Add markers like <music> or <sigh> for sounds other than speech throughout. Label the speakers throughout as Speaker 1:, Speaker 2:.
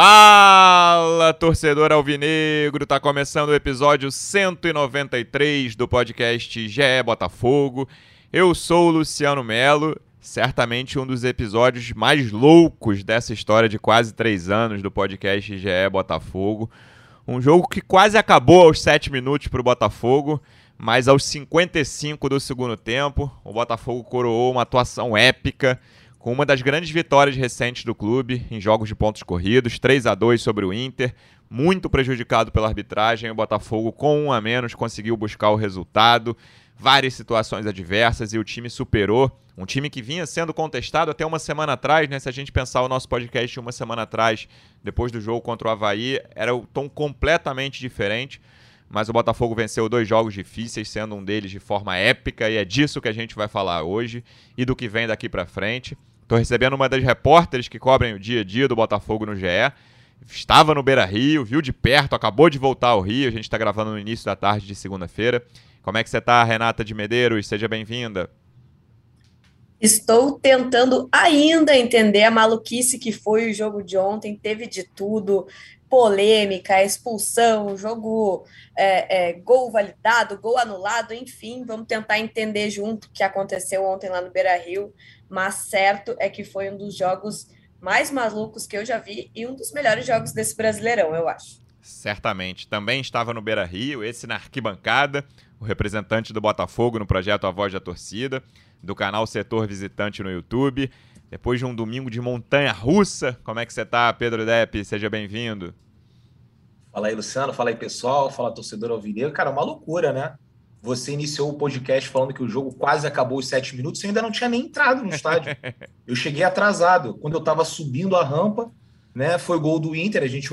Speaker 1: Fala, torcedor alvinegro! Tá começando o episódio 193 do podcast GE Botafogo. Eu sou o Luciano Melo, certamente um dos episódios mais loucos dessa história de quase três anos do podcast GE Botafogo. Um jogo que quase acabou aos 7 minutos para o Botafogo, mas aos 55 do segundo tempo, o Botafogo coroou uma atuação épica com uma das grandes vitórias recentes do clube em jogos de pontos corridos, 3 a 2 sobre o Inter, muito prejudicado pela arbitragem, o Botafogo com um a menos conseguiu buscar o resultado, várias situações adversas e o time superou, um time que vinha sendo contestado até uma semana atrás, né? Se a gente pensar o nosso podcast uma semana atrás, depois do jogo contra o Havaí, era o tom completamente diferente mas o Botafogo venceu dois jogos difíceis, sendo um deles de forma épica, e é disso que a gente vai falar hoje e do que vem daqui para frente. Estou recebendo uma das repórteres que cobrem o dia a dia do Botafogo no GE. Estava no Beira Rio, viu de perto, acabou de voltar ao Rio. A gente está gravando no início da tarde de segunda-feira. Como é que você está, Renata de Medeiros? Seja bem-vinda.
Speaker 2: Estou tentando ainda entender a maluquice que foi o jogo de ontem. Teve de tudo: polêmica, expulsão, jogo, é, é, gol validado, gol anulado, enfim. Vamos tentar entender junto o que aconteceu ontem lá no Beira Rio mas certo é que foi um dos jogos mais malucos que eu já vi e um dos melhores jogos desse Brasileirão, eu acho.
Speaker 1: Certamente. Também estava no Beira Rio, esse na arquibancada, o representante do Botafogo no projeto A Voz da Torcida, do canal Setor Visitante no YouTube. Depois de um domingo de montanha russa, como é que você está, Pedro Depp? Seja bem-vindo.
Speaker 3: Fala aí, Luciano. Fala aí, pessoal. Fala, torcedor alvinegro. Cara, uma loucura, né? Você iniciou o podcast falando que o jogo quase acabou os sete minutos, você ainda não tinha nem entrado no estádio. <laughs> Eu cheguei atrasado. Quando eu estava subindo a rampa, né? Foi gol do Inter, a gente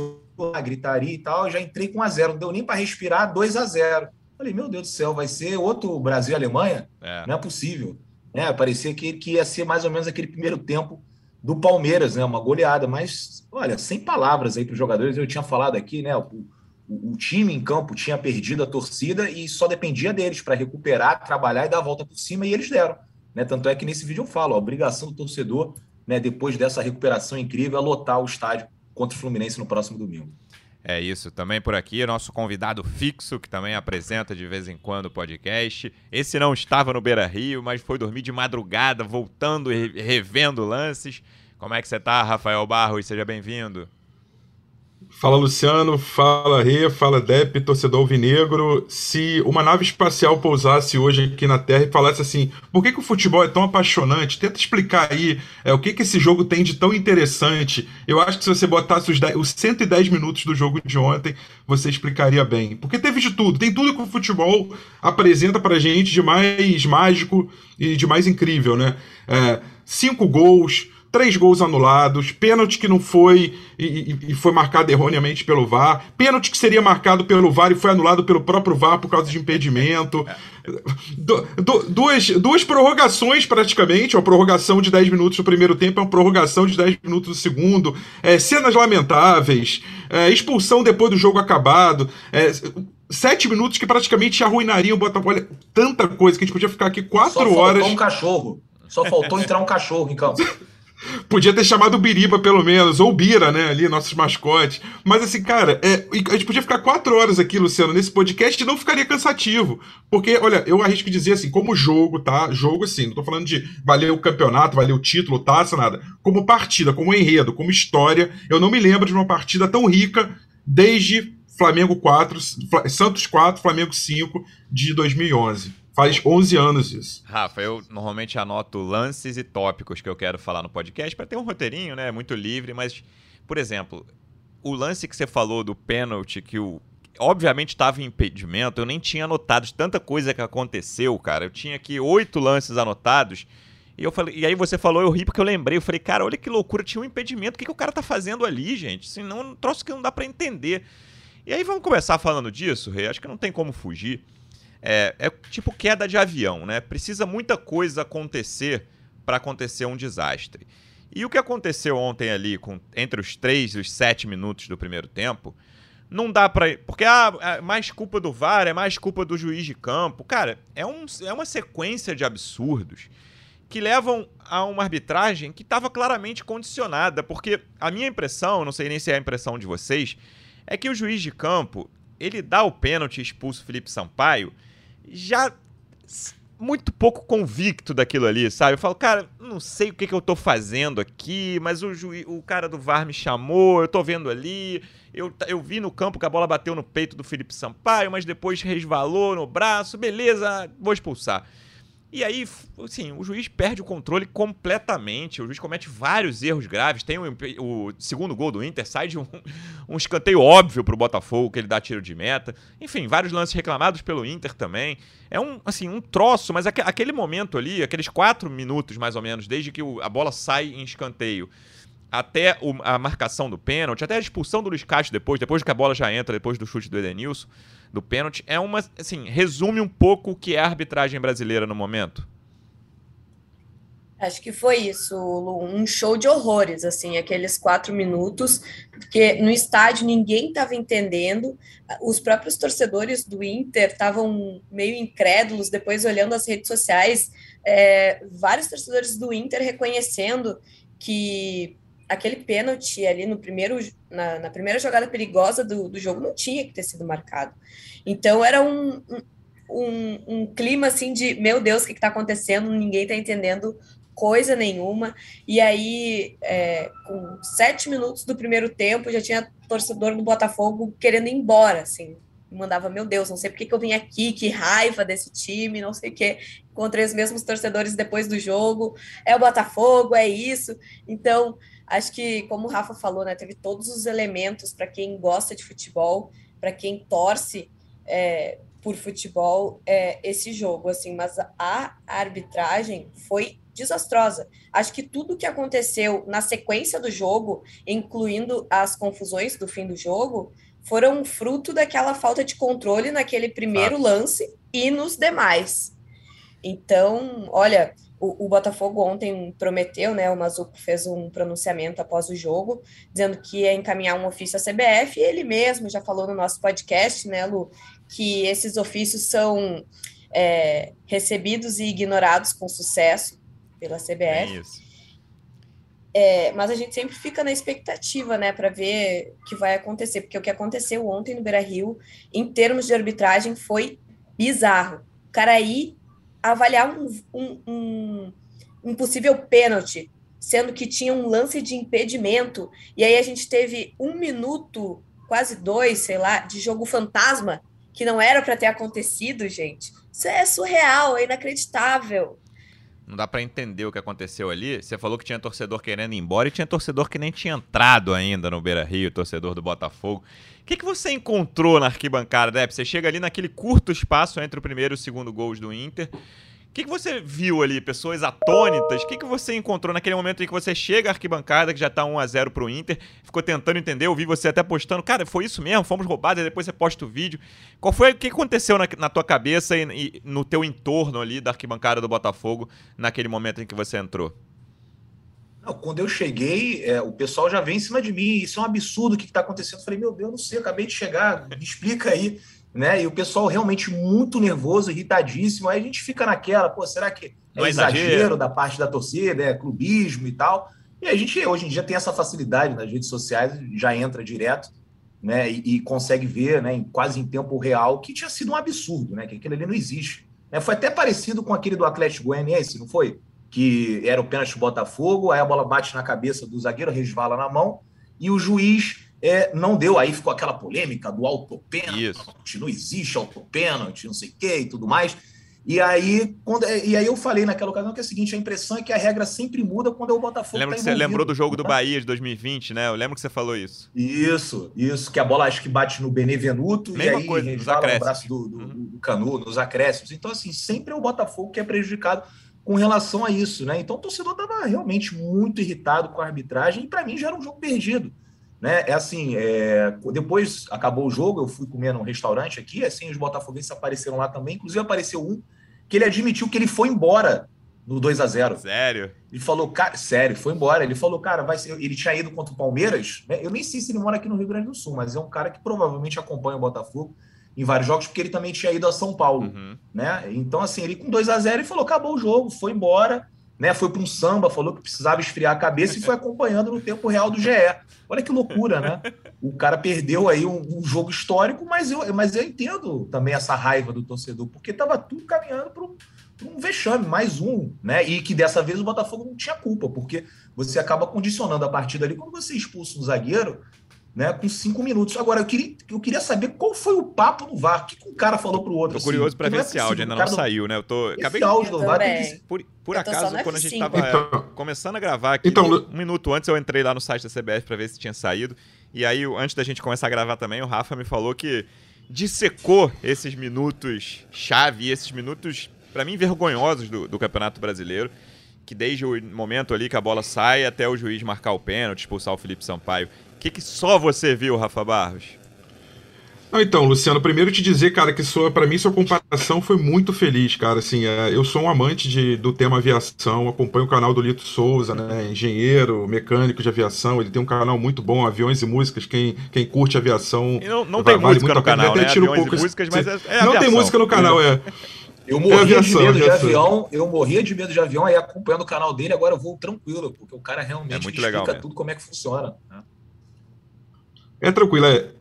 Speaker 3: a gritaria e tal, eu já entrei com 1 a 0 não deu nem para respirar, 2 a 0 Falei, meu Deus do céu, vai ser outro Brasil e Alemanha? É. Não é possível. Né? Parecia que, que ia ser mais ou menos aquele primeiro tempo do Palmeiras, né? Uma goleada, mas olha, sem palavras aí para os jogadores, eu tinha falado aqui, né? O, o, time em campo tinha perdido a torcida e só dependia deles para recuperar, trabalhar e dar a volta por cima, e eles deram. Né? Tanto é que nesse vídeo eu falo, a obrigação do torcedor, né, depois dessa recuperação incrível, é lotar o estádio contra o Fluminense no próximo domingo.
Speaker 1: É isso, também por aqui, nosso convidado fixo, que também apresenta de vez em quando o podcast. Esse não estava no Beira Rio, mas foi dormir de madrugada, voltando e revendo lances. Como é que você está, Rafael Barros? Seja bem-vindo.
Speaker 4: Fala Luciano, fala Rê, fala Dep, torcedor alvinegro. Se uma nave espacial pousasse hoje aqui na Terra e falasse assim, por que, que o futebol é tão apaixonante? Tenta explicar aí é, o que, que esse jogo tem de tão interessante. Eu acho que se você botasse os, 10, os 110 minutos do jogo de ontem, você explicaria bem. Porque teve de tudo, tem tudo que o futebol apresenta pra gente de mais mágico e de mais incrível, né? É, cinco gols três gols anulados, pênalti que não foi e, e, foi marcado erroneamente pelo VAR, pênalti que seria marcado pelo VAR e foi anulado pelo próprio VAR por causa de impedimento. <laughs> Du, du, duas, duas prorrogações praticamente, uma prorrogação de 10 minutos no primeiro tempo, uma prorrogação de 10 minutos no segundo, é, cenas lamentáveis, é, expulsão depois do jogo acabado, é, sete minutos que praticamente arruinariam o Botafogo. Olha, tanta coisa que a gente podia ficar aqui quatro
Speaker 3: Só
Speaker 4: horas. Só
Speaker 3: faltou um cachorro. Só faltou <laughs> entrar um cachorro em campo.
Speaker 4: Podia ter chamado Biriba, pelo menos, ou Bira, né? Ali, nossos mascotes. Mas assim, cara, é, a gente podia ficar quatro horas aqui, Luciano, nesse podcast e não ficaria cansativo. Porque, olha, eu arrisco dizer assim, como jogo, tá? Jogo, assim, não tô falando de valer o campeonato, valer o título, taça, nada. Como partida, como enredo, como história, eu não me lembro de uma partida tão rica desde Flamengo 4, Santos 4, Flamengo 5 de 2011. Faz 11 anos isso.
Speaker 1: Rafa, eu normalmente anoto lances e tópicos que eu quero falar no podcast para ter um roteirinho, né? Muito livre, mas, por exemplo, o lance que você falou do pênalti, que o. Obviamente estava em impedimento, eu nem tinha anotado tanta coisa que aconteceu, cara. Eu tinha aqui oito lances anotados. E, eu falei, e aí você falou, eu ri porque eu lembrei. Eu falei, cara, olha que loucura, tinha um impedimento. O que, que o cara tá fazendo ali, gente? Senão é um troço que não dá para entender. E aí vamos começar falando disso, Rei. Acho que não tem como fugir. É, é tipo queda de avião, né? Precisa muita coisa acontecer para acontecer um desastre. E o que aconteceu ontem ali, com, entre os 3 e os 7 minutos do primeiro tempo, não dá para Porque ah, é mais culpa do VAR, é mais culpa do juiz de campo. Cara, é, um, é uma sequência de absurdos que levam a uma arbitragem que estava claramente condicionada, porque a minha impressão, não sei nem se é a impressão de vocês, é que o juiz de campo, ele dá o pênalti e expulsa o Felipe Sampaio já muito pouco convicto daquilo ali, sabe? Eu falo, cara, não sei o que, que eu tô fazendo aqui, mas o, juiz, o cara do VAR me chamou, eu tô vendo ali, eu, eu vi no campo que a bola bateu no peito do Felipe Sampaio, mas depois resvalou no braço, beleza, vou expulsar. E aí, assim, o juiz perde o controle completamente. O juiz comete vários erros graves. Tem o, o segundo gol do Inter, sai de um, <laughs> um escanteio óbvio pro Botafogo, que ele dá tiro de meta. Enfim, vários lances reclamados pelo Inter também. É um, assim, um troço, mas aqu aquele momento ali, aqueles quatro minutos mais ou menos, desde que o, a bola sai em escanteio até a marcação do pênalti, até a expulsão do Luiz Castro depois, depois que a bola já entra, depois do chute do Edenilson do pênalti, é uma, assim, resume um pouco o que é a arbitragem brasileira no momento.
Speaker 2: Acho que foi isso, Lu, um show de horrores, assim, aqueles quatro minutos, porque no estádio ninguém estava entendendo, os próprios torcedores do Inter estavam meio incrédulos, depois olhando as redes sociais, é, vários torcedores do Inter reconhecendo que aquele pênalti ali no primeiro, na, na primeira jogada perigosa do, do, jogo não tinha que ter sido marcado. Então era um, um, um clima assim de meu Deus, o que está acontecendo? Ninguém está entendendo coisa nenhuma. E aí, é, com sete minutos do primeiro tempo, já tinha torcedor do Botafogo querendo ir embora, assim. Mandava, meu Deus, não sei por que, que eu vim aqui, que raiva desse time, não sei o que. Encontrei os mesmos torcedores depois do jogo. É o Botafogo, é isso. Então, acho que, como o Rafa falou, né, teve todos os elementos para quem gosta de futebol, para quem torce é, por futebol, é, esse jogo, assim, mas a arbitragem foi desastrosa. Acho que tudo que aconteceu na sequência do jogo, incluindo as confusões do fim do jogo, foram fruto daquela falta de controle naquele primeiro lance e nos demais. Então, olha, o, o, Botafogo ontem prometeu, né? O Mazuco fez um pronunciamento após o jogo, dizendo que ia encaminhar um ofício à CBF, e ele mesmo já falou no nosso podcast, né, Lu, que esses ofícios são é, recebidos e ignorados com sucesso pela CBF. É isso. É, mas a gente sempre fica na expectativa, né, para ver o que vai acontecer, porque o que aconteceu ontem no Beira Rio, em termos de arbitragem, foi bizarro. O cara aí avaliar um, um, um, um possível pênalti, sendo que tinha um lance de impedimento, e aí a gente teve um minuto, quase dois, sei lá, de jogo fantasma, que não era para ter acontecido, gente. Isso é surreal, é inacreditável.
Speaker 1: Não dá para entender o que aconteceu ali. Você falou que tinha torcedor querendo ir embora e tinha torcedor que nem tinha entrado ainda no Beira Rio, torcedor do Botafogo. O que, que você encontrou na arquibancada, Depp? Você chega ali naquele curto espaço entre o primeiro e o segundo gols do Inter. Que, que você viu ali? Pessoas atônitas? O que, que você encontrou naquele momento em que você chega à arquibancada, que já tá 1 a 0 pro Inter, ficou tentando entender, eu vi você até postando, cara, foi isso mesmo, fomos roubados, e depois você posta o vídeo. Qual foi, o que aconteceu na, na tua cabeça e, e no teu entorno ali da arquibancada do Botafogo naquele momento em que você entrou?
Speaker 3: Não, quando eu cheguei, é, o pessoal já vem em cima de mim. Isso é um absurdo o que está acontecendo. Eu falei, meu Deus, não sei, acabei de chegar, me explica aí. Né? E o pessoal realmente muito nervoso, irritadíssimo. Aí a gente fica naquela, pô, será que é, é exagero, exagero da parte da torcida, é clubismo e tal? E a gente hoje em dia tem essa facilidade nas redes sociais, já entra direto, né? E, e consegue ver, né, em, quase em tempo real, que tinha sido um absurdo, né? Que aquele ali não existe. Né? Foi até parecido com aquele do Atlético Goianiense, não foi? que era o pênalti do Botafogo, aí a bola bate na cabeça do zagueiro, resvala na mão, e o juiz é, não deu. Aí ficou aquela polêmica do autopênalti, não existe autopênalti, não sei o quê e tudo mais. E aí, quando, e aí eu falei naquela ocasião que é o seguinte: a impressão é que a regra sempre muda quando é o Botafogo.
Speaker 1: Lembra tá que você lembrou do jogo do? Bahia de 2020, né? Eu lembro que você falou isso.
Speaker 3: Isso, isso, que a bola acho que bate no Benevenuto Mesma e aí coisa, resvala no braço do, do, uhum. do Canu, nos acréscimos. Então, assim, sempre é o Botafogo que é prejudicado com relação a isso, né? Então o torcedor estava realmente muito irritado com a arbitragem e para mim já era um jogo perdido, né? É assim, é... depois acabou o jogo, eu fui comer num restaurante aqui, assim os botafoguenses apareceram lá também, inclusive apareceu um que ele admitiu que ele foi embora no 2 a 0
Speaker 1: Sério?
Speaker 3: Ele falou, cara, sério, foi embora. Ele falou, cara, vai ser... ele tinha ido contra o Palmeiras, né? Eu nem sei se ele mora aqui no Rio Grande do Sul, mas é um cara que provavelmente acompanha o Botafogo em vários jogos, porque ele também tinha ido a São Paulo, uhum. né? Então, assim, ele com 2 a 0 ele falou, acabou o jogo, foi embora, né? Foi para um samba, falou que precisava esfriar a cabeça e foi acompanhando no tempo real do GE. Olha que loucura, né? O cara perdeu aí um, um jogo histórico, mas eu, mas eu entendo também essa raiva do torcedor, porque estava tudo caminhando para um, vexame, mais um, né? E que dessa vez o Botafogo não tinha culpa, porque você acaba condicionando a partida ali quando você expulsa um zagueiro, né, com cinco minutos. Agora, eu queria, eu queria saber qual foi o papo no VAR. O que, que um cara falou pro outro?
Speaker 1: Tô assim? curioso para ver é esse áudio, ainda não saiu, né? Eu tô.
Speaker 3: Esse acabei... áudio do VAR
Speaker 1: que... Por, por acaso, quando a gente tava então... começando a gravar aqui, então... um minuto antes eu entrei lá no site da CBF para ver se tinha saído. E aí, antes da gente começar a gravar também, o Rafa me falou que dissecou esses minutos chave, esses minutos, para mim, vergonhosos do, do Campeonato Brasileiro que desde o momento ali que a bola sai até o juiz marcar o pênalti, expulsar o Felipe Sampaio que, que só você viu, Rafa Barros?
Speaker 4: Não, então, Luciano, primeiro te dizer, cara, que sua, para mim sua comparação foi muito feliz, cara. Assim, é, eu sou um amante de, do tema aviação, acompanho o canal do Lito Souza, né? Engenheiro, mecânico de aviação. Ele tem um canal muito bom, Aviões e Músicas. Quem, quem curte aviação.
Speaker 1: E não, não tem vale música no canal, né? Até um pouco, músicas, mas é, é
Speaker 4: Não tem música no canal, é.
Speaker 3: Eu morria é aviação, de medo de avião, eu morria de medo de avião, aí acompanhando o canal dele, agora eu vou tranquilo, porque o cara realmente é
Speaker 1: muito
Speaker 3: explica
Speaker 1: legal,
Speaker 3: tudo como é que funciona. Né?
Speaker 4: É tranquilo, é.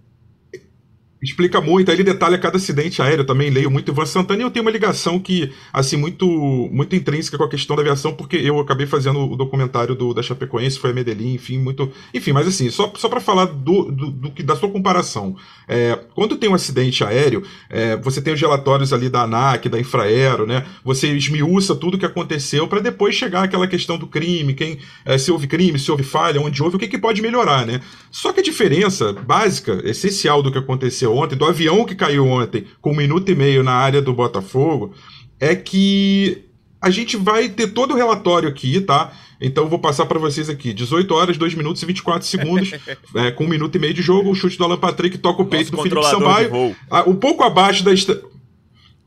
Speaker 4: Explica muito, aí ele detalha cada acidente aéreo, também leio muito. Ivan Santana e eu tenho uma ligação que, assim, muito muito intrínseca com a questão da aviação, porque eu acabei fazendo o documentário do, da Chapecoense, foi a Medellín, enfim, muito... Enfim, mas assim, só, só para falar do, do, do, da sua comparação, é, quando tem um acidente aéreo, é, você tem os relatórios ali da ANAC, da Infraero, né, você esmiuça tudo que aconteceu para depois chegar aquela questão do crime, quem é, se houve crime, se houve falha, onde houve, o que, que pode melhorar, né? Só que a diferença básica, essencial do que aconteceu ontem, do avião que caiu ontem, com um minuto e meio na área do Botafogo, é que a gente vai ter todo o relatório aqui, tá? Então vou passar para vocês aqui. 18 horas, 2 minutos e 24 segundos, <laughs> é, com um minuto e meio de jogo, o chute do Alan Patrick toca o peito Nosso do Felipe Sampaio. Ah, um pouco abaixo da.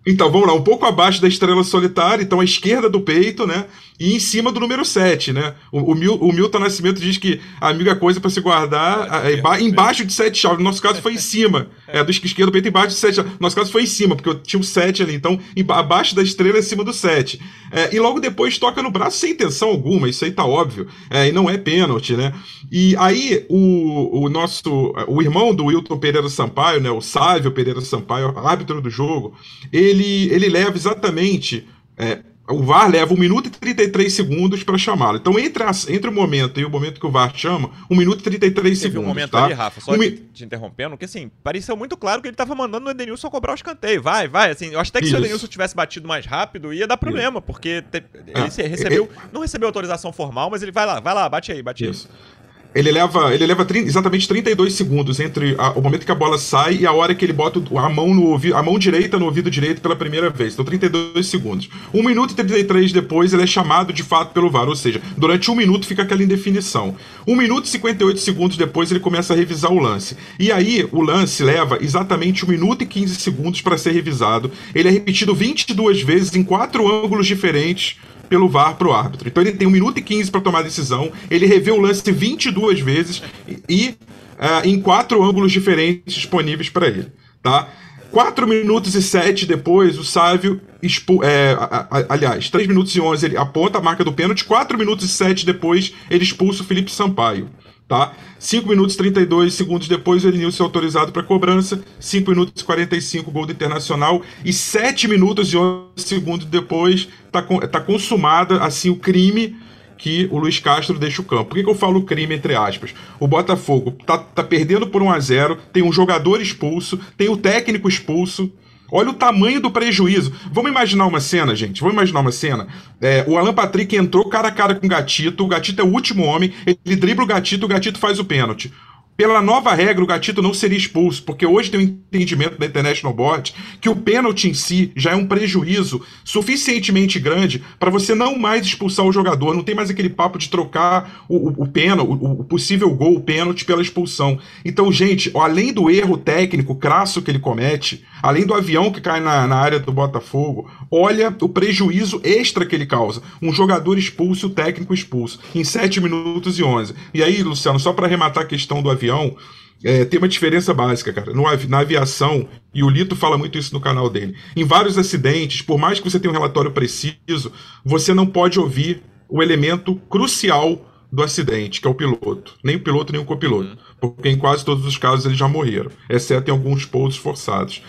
Speaker 4: Então, vamos lá, um pouco abaixo da estrela solitária, então à esquerda do peito, né? E em cima do número 7, né? O, o, Mil, o Milton Nascimento diz que a amiga coisa para se guardar é, é, embaixo de 7 chaves. No nosso caso foi em cima. <laughs> É, do esquerdo do peito embaixo de 7 chaves. No nosso caso foi em cima, porque eu tinha o 7 ali. Então, abaixo da estrela, em cima do 7. É, e logo depois toca no braço sem intenção alguma, isso aí tá óbvio. É, e não é pênalti, né? E aí, o, o nosso. O irmão do Wilton Pereira Sampaio, né? O Sávio Pereira Sampaio, árbitro do jogo, ele, ele leva exatamente. É, o VAR leva 1 minuto e 33 segundos para chamá-lo. Então, entre, as, entre o momento e o momento que o VAR chama, 1 minuto e 33 Teve segundos. um momento tá? ali,
Speaker 1: Rafa, só um te, te interrompendo, que assim, pareceu muito claro que ele estava mandando o Edenilson cobrar o escanteio. Vai, vai. Assim, eu acho até que Isso. se o Edenilson tivesse batido mais rápido, ia dar problema, Isso. porque te, ele ah, recebeu. É, não recebeu autorização formal, mas ele vai lá, vai lá, bate aí, bate Isso. aí.
Speaker 4: Ele leva, ele leva 30, exatamente 32 segundos entre a, o momento que a bola sai e a hora que ele bota a mão no ouvido, a mão direita no ouvido direito pela primeira vez. Então 32 segundos. 1 minuto e 33 depois ele é chamado de fato pelo VAR, ou seja, durante um minuto fica aquela indefinição. 1 minuto e 58 segundos depois ele começa a revisar o lance. E aí o lance leva exatamente 1 minuto e 15 segundos para ser revisado. Ele é repetido 22 vezes em quatro ângulos diferentes pelo VAR para o árbitro. Então ele tem 1 minuto e 15 para tomar a decisão, ele revê o lance 22 vezes e uh, em quatro ângulos diferentes disponíveis para ele. Tá? 4 minutos e 7 depois, o Sávio, expu é, a, a, aliás, 3 minutos e 11 ele aponta a marca do pênalti, 4 minutos e 7 depois ele expulsa o Felipe Sampaio tá? 5 minutos e 32 segundos depois, o Elenilson é autorizado para cobrança. 5 minutos e 45, gol do Internacional. E 7 minutos e 11 segundos depois, tá, tá consumada, assim, o crime que o Luiz Castro deixa o campo. Por que, que eu falo crime entre aspas? O Botafogo tá, tá perdendo por 1 a 0 tem um jogador expulso, tem o técnico expulso, Olha o tamanho do prejuízo. Vamos imaginar uma cena, gente. Vamos imaginar uma cena. É, o Alan Patrick entrou cara a cara com o Gatito. O Gatito é o último homem. Ele dribla o Gatito, o Gatito faz o pênalti. Pela nova regra, o Gatito não seria expulso, porque hoje tem um entendimento da International Board que o pênalti em si já é um prejuízo suficientemente grande para você não mais expulsar o jogador. Não tem mais aquele papo de trocar o, o, o pênalti, o, o, possível gol, o pênalti pela expulsão. Então, gente, além do erro técnico crasso que ele comete, além do avião que cai na, na área do Botafogo, olha o prejuízo extra que ele causa. Um jogador expulso o técnico expulso em 7 minutos e 11. E aí, Luciano, só para arrematar a questão do avião avião, é, tem uma diferença básica, cara. No, na aviação, e o Lito fala muito isso no canal dele, em vários acidentes, por mais que você tenha um relatório preciso, você não pode ouvir o elemento crucial do acidente, que é o piloto. Nem o piloto, nem o copiloto. Uhum. Porque em quase todos os casos eles já morreram, exceto em alguns pousos forçados.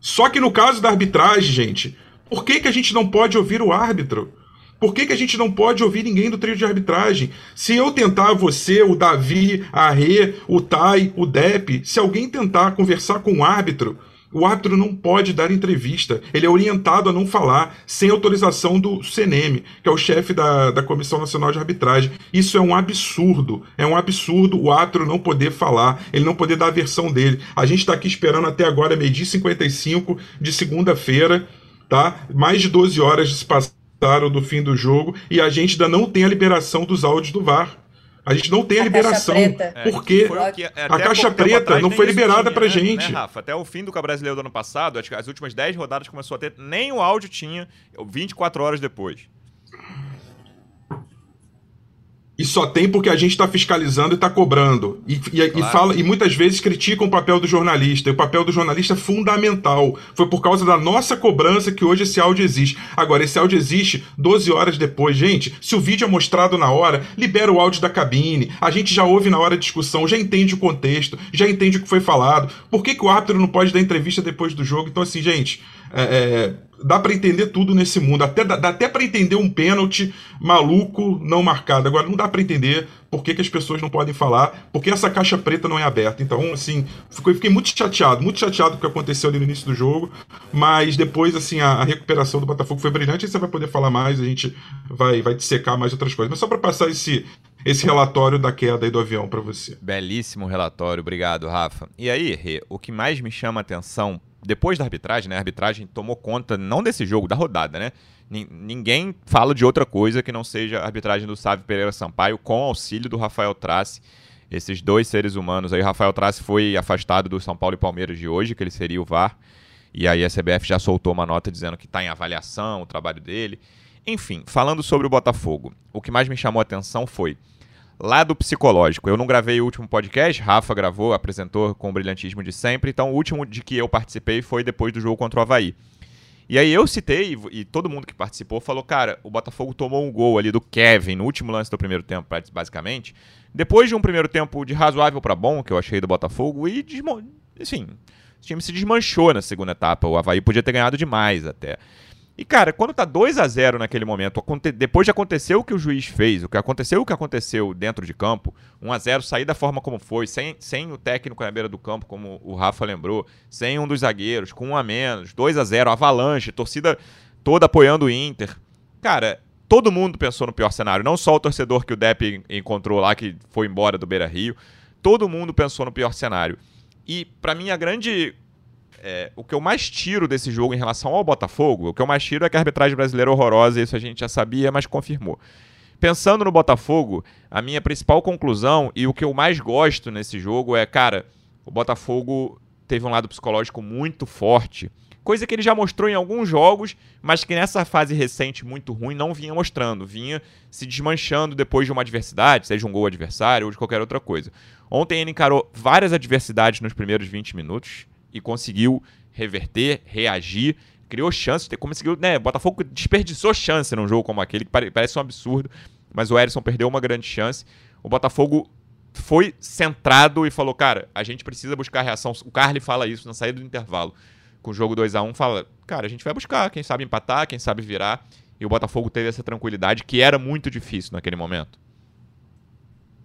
Speaker 4: Só que no caso da arbitragem, gente, por que, que a gente não pode ouvir o árbitro? Por que, que a gente não pode ouvir ninguém do trio de arbitragem? Se eu tentar você, o Davi, a Rê, o Tai, o Dep, se alguém tentar conversar com o árbitro, o árbitro não pode dar entrevista. Ele é orientado a não falar sem autorização do CNM, que é o chefe da, da Comissão Nacional de Arbitragem. Isso é um absurdo. É um absurdo o árbitro não poder falar, ele não poder dar a versão dele. A gente está aqui esperando até agora, meio-dia 55 de segunda-feira, tá? Mais de 12 horas se passaram do fim do jogo e a gente ainda não tem a liberação dos áudios do VAR. A gente não tem a, a liberação. Porque é, a caixa preta não foi liberada pra né, gente. Né,
Speaker 1: Rafa? Até o fim do Brasileiro do ano passado, acho que as últimas 10 rodadas começou a ter, nem o áudio tinha 24 horas depois.
Speaker 4: E só tem porque a gente está fiscalizando e está cobrando. E, e, claro. e, fala, e muitas vezes criticam o papel do jornalista. E o papel do jornalista é fundamental. Foi por causa da nossa cobrança que hoje esse áudio existe. Agora, esse áudio existe 12 horas depois. Gente, se o vídeo é mostrado na hora, libera o áudio da cabine. A gente já ouve na hora da discussão, já entende o contexto, já entende o que foi falado. Por que, que o árbitro não pode dar entrevista depois do jogo? Então, assim, gente, é, é, dá para entender tudo nesse mundo. Até, dá, dá até para entender um pênalti maluco não marcado. Agora, não dá para entender por que, que, as pessoas não podem falar, porque essa caixa preta não é aberta. Então, assim, fiquei, fiquei muito chateado, muito chateado com o que aconteceu ali no início do jogo, mas depois, assim, a, a recuperação do Botafogo foi brilhante, aí você vai poder falar mais, a gente vai, vai dissecar mais outras coisas. Mas só para passar esse, esse relatório da queda do avião para você.
Speaker 1: Belíssimo relatório, obrigado, Rafa. E aí, Rê, o que mais me chama a atenção depois da arbitragem, né? A arbitragem tomou conta não desse jogo, da rodada, né? Ninguém fala de outra coisa que não seja a arbitragem do Sávio Pereira Sampaio com auxílio do Rafael Trace. Esses dois seres humanos aí, o Rafael Trace foi afastado do São Paulo e Palmeiras de hoje, que ele seria o VAR. E aí a CBF já soltou uma nota dizendo que está em avaliação o trabalho dele. Enfim, falando sobre o Botafogo, o que mais me chamou a atenção foi lado psicológico. Eu não gravei o último podcast, Rafa gravou, apresentou com o brilhantismo de sempre, então o último de que eu participei foi depois do jogo contra o Havaí. E aí eu citei, e todo mundo que participou falou, cara, o Botafogo tomou um gol ali do Kevin no último lance do primeiro tempo, basicamente. Depois de um primeiro tempo de razoável para bom, que eu achei do Botafogo, e, assim, o time se desmanchou na segunda etapa. O Havaí podia ter ganhado demais até. E, cara, quando tá 2 a 0 naquele momento, depois de acontecer o que o juiz fez, o que aconteceu o que aconteceu dentro de campo, 1 a 0 sair da forma como foi, sem, sem o técnico na beira do campo, como o Rafa lembrou, sem um dos zagueiros, com um a menos, 2 a 0 avalanche, torcida toda apoiando o Inter. Cara, todo mundo pensou no pior cenário, não só o torcedor que o Depp encontrou lá, que foi embora do Beira Rio, todo mundo pensou no pior cenário. E, para mim, a grande é, o que eu mais tiro desse jogo em relação ao Botafogo, o que eu mais tiro é que a arbitragem brasileira é horrorosa, isso a gente já sabia, mas confirmou. Pensando no Botafogo, a minha principal conclusão e o que eu mais gosto nesse jogo é, cara, o Botafogo teve um lado psicológico muito forte, coisa que ele já mostrou em alguns jogos, mas que nessa fase recente muito ruim não vinha mostrando, vinha se desmanchando depois de uma adversidade, seja um gol adversário ou de qualquer outra coisa. Ontem ele encarou várias adversidades nos primeiros 20 minutos, e conseguiu reverter, reagir, criou chances, conseguiu, né, Botafogo desperdiçou chance num jogo como aquele, que parece um absurdo, mas o Erisson perdeu uma grande chance. O Botafogo foi centrado e falou, cara, a gente precisa buscar a reação. O Carly fala isso na saída do intervalo. Com o jogo 2 a 1 fala, cara, a gente vai buscar, quem sabe empatar, quem sabe virar. E o Botafogo teve essa tranquilidade que era muito difícil naquele momento.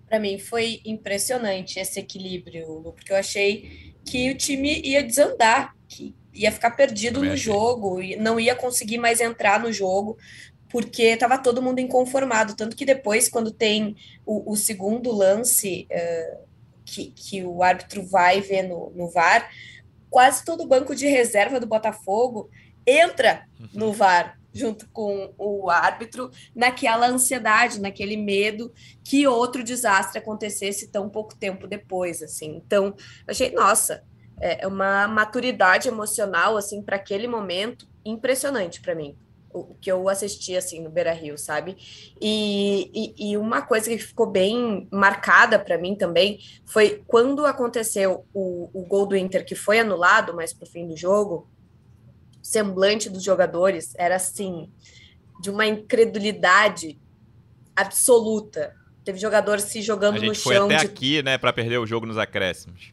Speaker 2: Para mim foi impressionante esse equilíbrio, porque eu achei que o time ia desandar, que ia ficar perdido no jogo, não ia conseguir mais entrar no jogo, porque estava todo mundo inconformado. Tanto que depois, quando tem o, o segundo lance uh, que, que o árbitro vai ver no, no VAR, quase todo o banco de reserva do Botafogo entra no uhum. VAR junto com o árbitro naquela ansiedade, naquele medo que outro desastre acontecesse tão pouco tempo depois, assim. Então, achei, nossa, é uma maturidade emocional assim para aquele momento impressionante para mim. O que eu assisti assim no Beira Rio, sabe? E, e, e uma coisa que ficou bem marcada para mim também foi quando aconteceu o, o gol do Inter, que foi anulado mais para o fim do jogo, semblante dos jogadores era assim, de uma incredulidade absoluta. Teve jogador se jogando no chão. A gente
Speaker 1: foi até de... aqui, né, para perder o jogo nos acréscimos.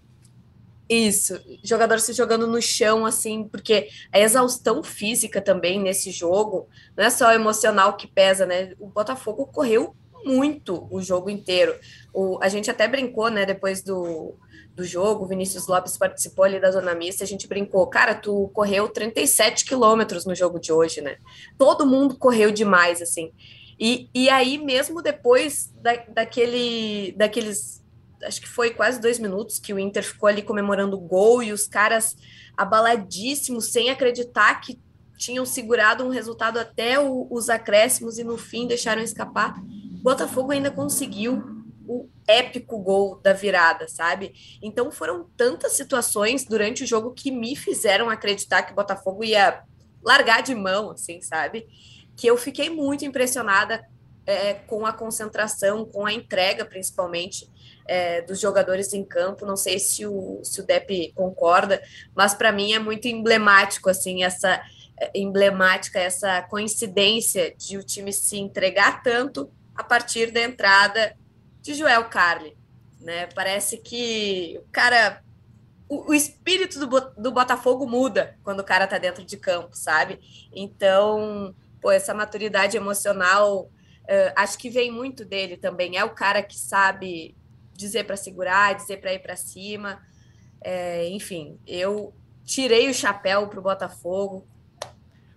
Speaker 2: Isso, jogador se jogando no chão, assim, porque a exaustão física também nesse jogo, não é só emocional que pesa, né? O Botafogo correu muito o jogo inteiro. O, a gente até brincou, né, depois do, do jogo, o Vinícius Lopes participou ali da zona mista, a gente brincou, cara, tu correu 37 quilômetros no jogo de hoje, né? Todo mundo correu demais, assim. E, e aí, mesmo depois da, daquele, daqueles acho que foi quase dois minutos que o Inter ficou ali comemorando o gol e os caras abaladíssimos, sem acreditar que tinham segurado um resultado até o, os acréscimos e no fim deixaram escapar. Botafogo ainda conseguiu o épico gol da virada, sabe? Então foram tantas situações durante o jogo que me fizeram acreditar que o Botafogo ia largar de mão, assim, sabe? Que eu fiquei muito impressionada é, com a concentração, com a entrega, principalmente, é, dos jogadores em campo. Não sei se o, se o Depp concorda, mas para mim é muito emblemático, assim, essa emblemática essa coincidência de o time se entregar tanto a partir da entrada de Joel Carli, né? Parece que o cara o, o espírito do, do Botafogo muda quando o cara tá dentro de campo, sabe? Então, pô, essa maturidade emocional Uh, acho que vem muito dele também. É o cara que sabe dizer para segurar, dizer para ir para cima. É, enfim, eu tirei o chapéu para o Botafogo.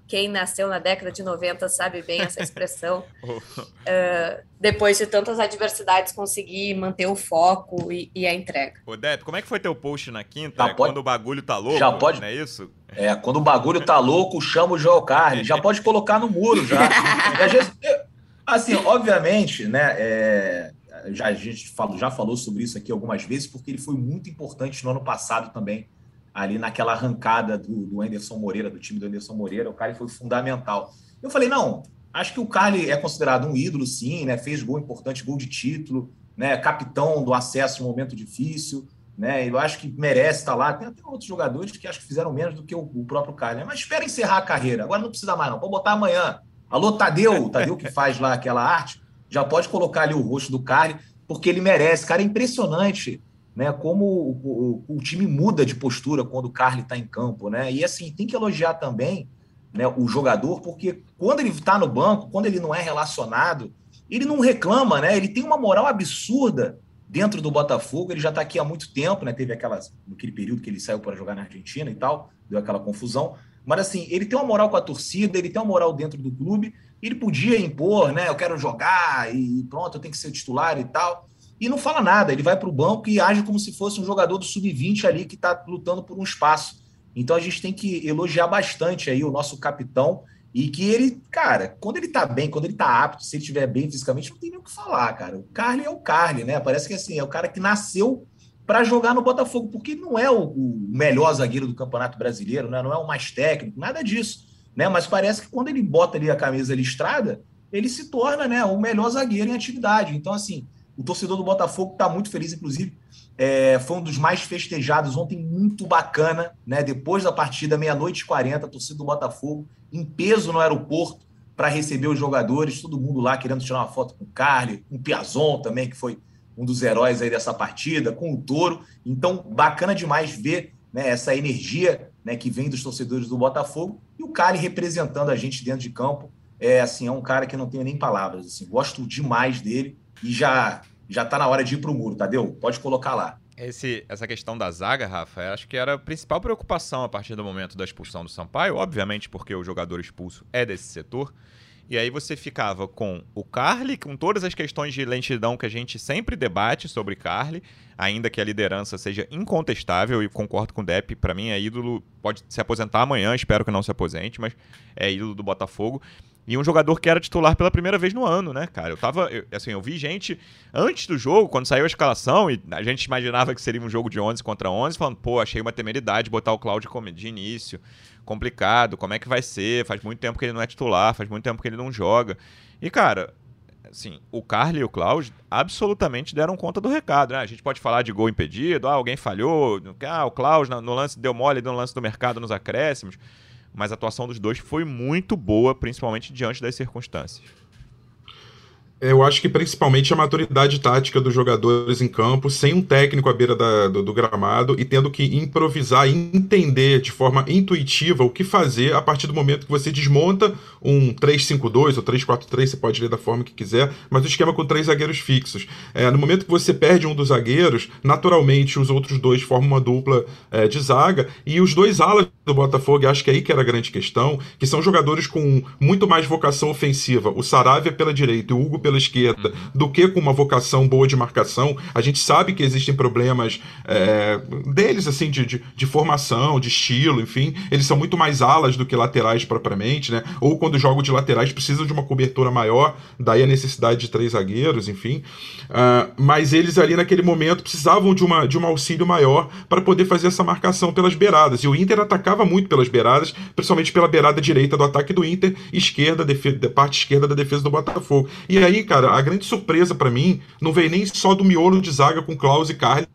Speaker 2: Quem nasceu na década de 90 sabe bem essa expressão. uh, <laughs> depois de tantas adversidades, conseguir manter o foco e, e a entrega.
Speaker 1: Ô, Depp, como é que foi teu post na quinta? Tá, pode... Quando o bagulho tá louco?
Speaker 3: Já pode.
Speaker 1: Não é isso?
Speaker 3: É, quando o bagulho tá louco, chama o Joel Carne. Já pode colocar no muro já. Assim, obviamente, né? É, já, a gente falou, já falou sobre isso aqui algumas vezes, porque ele foi muito importante no ano passado também, ali naquela arrancada do, do Anderson Moreira, do time do Anderson Moreira. O cara foi fundamental. Eu falei, não, acho que o Carly é considerado um ídolo, sim, né? Fez gol importante, gol de título, né? Capitão do acesso em um momento difícil. Né, eu acho que merece estar lá. Tem até outros jogadores que acho que fizeram menos do que o, o próprio Carly. Mas espera encerrar a carreira. Agora não precisa mais, não. Vou botar amanhã. Alô, Tadeu, Tadeu que faz lá aquela arte, já pode colocar ali o rosto do Carly, porque ele merece. Cara, é impressionante né, como o, o, o time muda de postura quando o Carly está em campo. Né? E assim, tem que elogiar também né, o jogador, porque quando ele está no banco, quando ele não é relacionado, ele não reclama, né? Ele tem uma moral absurda dentro do Botafogo. Ele já está aqui há muito tempo, né? Teve aquelas, aquele período que ele saiu para jogar na Argentina e tal, deu aquela confusão. Mas assim, ele tem uma moral com a torcida, ele tem uma moral dentro do clube, ele podia impor, né? Eu quero jogar e pronto, eu tenho que ser titular e tal. E não fala nada, ele vai para o banco e age como se fosse um jogador do sub-20 ali que está lutando por um espaço. Então a gente tem que elogiar bastante aí o nosso capitão e que ele, cara, quando ele tá bem, quando ele tá apto, se ele estiver bem fisicamente, não tem nem o que falar, cara. O Carly é o Carly, né? Parece que assim, é o cara que nasceu para jogar no Botafogo, porque não é o, o, melhor zagueiro do Campeonato Brasileiro, né? não é o mais técnico, nada disso. Né? Mas parece que quando ele bota ali a camisa listrada, ele se torna né, o melhor zagueiro em atividade. Então, assim, o torcedor do Botafogo está muito feliz, inclusive. É, foi um dos mais festejados ontem, muito bacana, né? Depois da partida, meia-noite e 40, a torcida do Botafogo em peso no aeroporto para receber os jogadores, todo mundo lá querendo tirar uma foto com o Carly, com o Piazon também, que foi um dos heróis aí dessa partida, com o Toro. Então, bacana demais ver né, essa energia né, que vem dos torcedores do Botafogo e o Cali representando a gente dentro de campo. É assim, é um cara que não tenho nem palavras. Assim, gosto demais dele e já já está na hora de ir para o muro, Tadeu? Pode colocar lá.
Speaker 1: Esse, essa questão da zaga, Rafa, acho que era a principal preocupação a partir do momento da expulsão do Sampaio, obviamente porque o jogador expulso é desse setor. E aí você ficava com o Carly, com todas as questões de lentidão que a gente sempre debate sobre Carly, ainda que a liderança seja incontestável, e concordo com o Depp, para mim é ídolo, pode se aposentar amanhã, espero que não se aposente, mas é ídolo do Botafogo. E um jogador que era titular pela primeira vez no ano, né, cara? Eu tava. Eu, assim, eu vi gente antes do jogo, quando saiu a escalação, e a gente imaginava que seria um jogo de 11 contra 11, falando, pô, achei uma temeridade botar o Cláudio de início complicado, como é que vai ser? Faz muito tempo que ele não é titular, faz muito tempo que ele não joga. E, cara, assim, o Carly e o Klaus absolutamente deram conta do recado, né? A gente pode falar de gol impedido, ah, alguém falhou, ah, o Klaus no lance deu mole no lance do mercado nos acréscimos, mas a atuação dos dois foi muito boa, principalmente diante das circunstâncias.
Speaker 4: Eu acho que principalmente a maturidade tática dos jogadores em campo, sem um técnico à beira da, do, do, gramado e tendo que improvisar entender de forma intuitiva o que fazer a partir do momento que você desmonta um 3-5-2 ou 3-4-3, você pode ler da forma que quiser, mas o esquema com três zagueiros fixos. É, no momento que você perde um dos zagueiros, naturalmente os outros dois formam uma dupla é, de zaga e os dois alas do Botafogo, acho que é aí que era a grande questão, que são jogadores com muito mais vocação ofensiva. O Saravia pela direita e o Hugo pela esquerda, do que com uma vocação boa de marcação. A gente sabe que existem problemas é, deles, assim, de, de, de, formação, de estilo, enfim. Eles são muito mais alas do que laterais propriamente, né? Ou quando jogam de laterais precisam de uma cobertura maior, daí a necessidade de três zagueiros, enfim. Uh, mas eles ali naquele momento precisavam de, uma, de um auxílio maior para poder fazer essa marcação pelas beiradas. E o Inter atacava muito pelas beiradas, principalmente pela beirada direita do ataque do Inter, esquerda, parte esquerda da defesa do Botafogo. E aí, cara, a grande surpresa para mim não veio nem só do miolo de zaga com Klaus e Carly,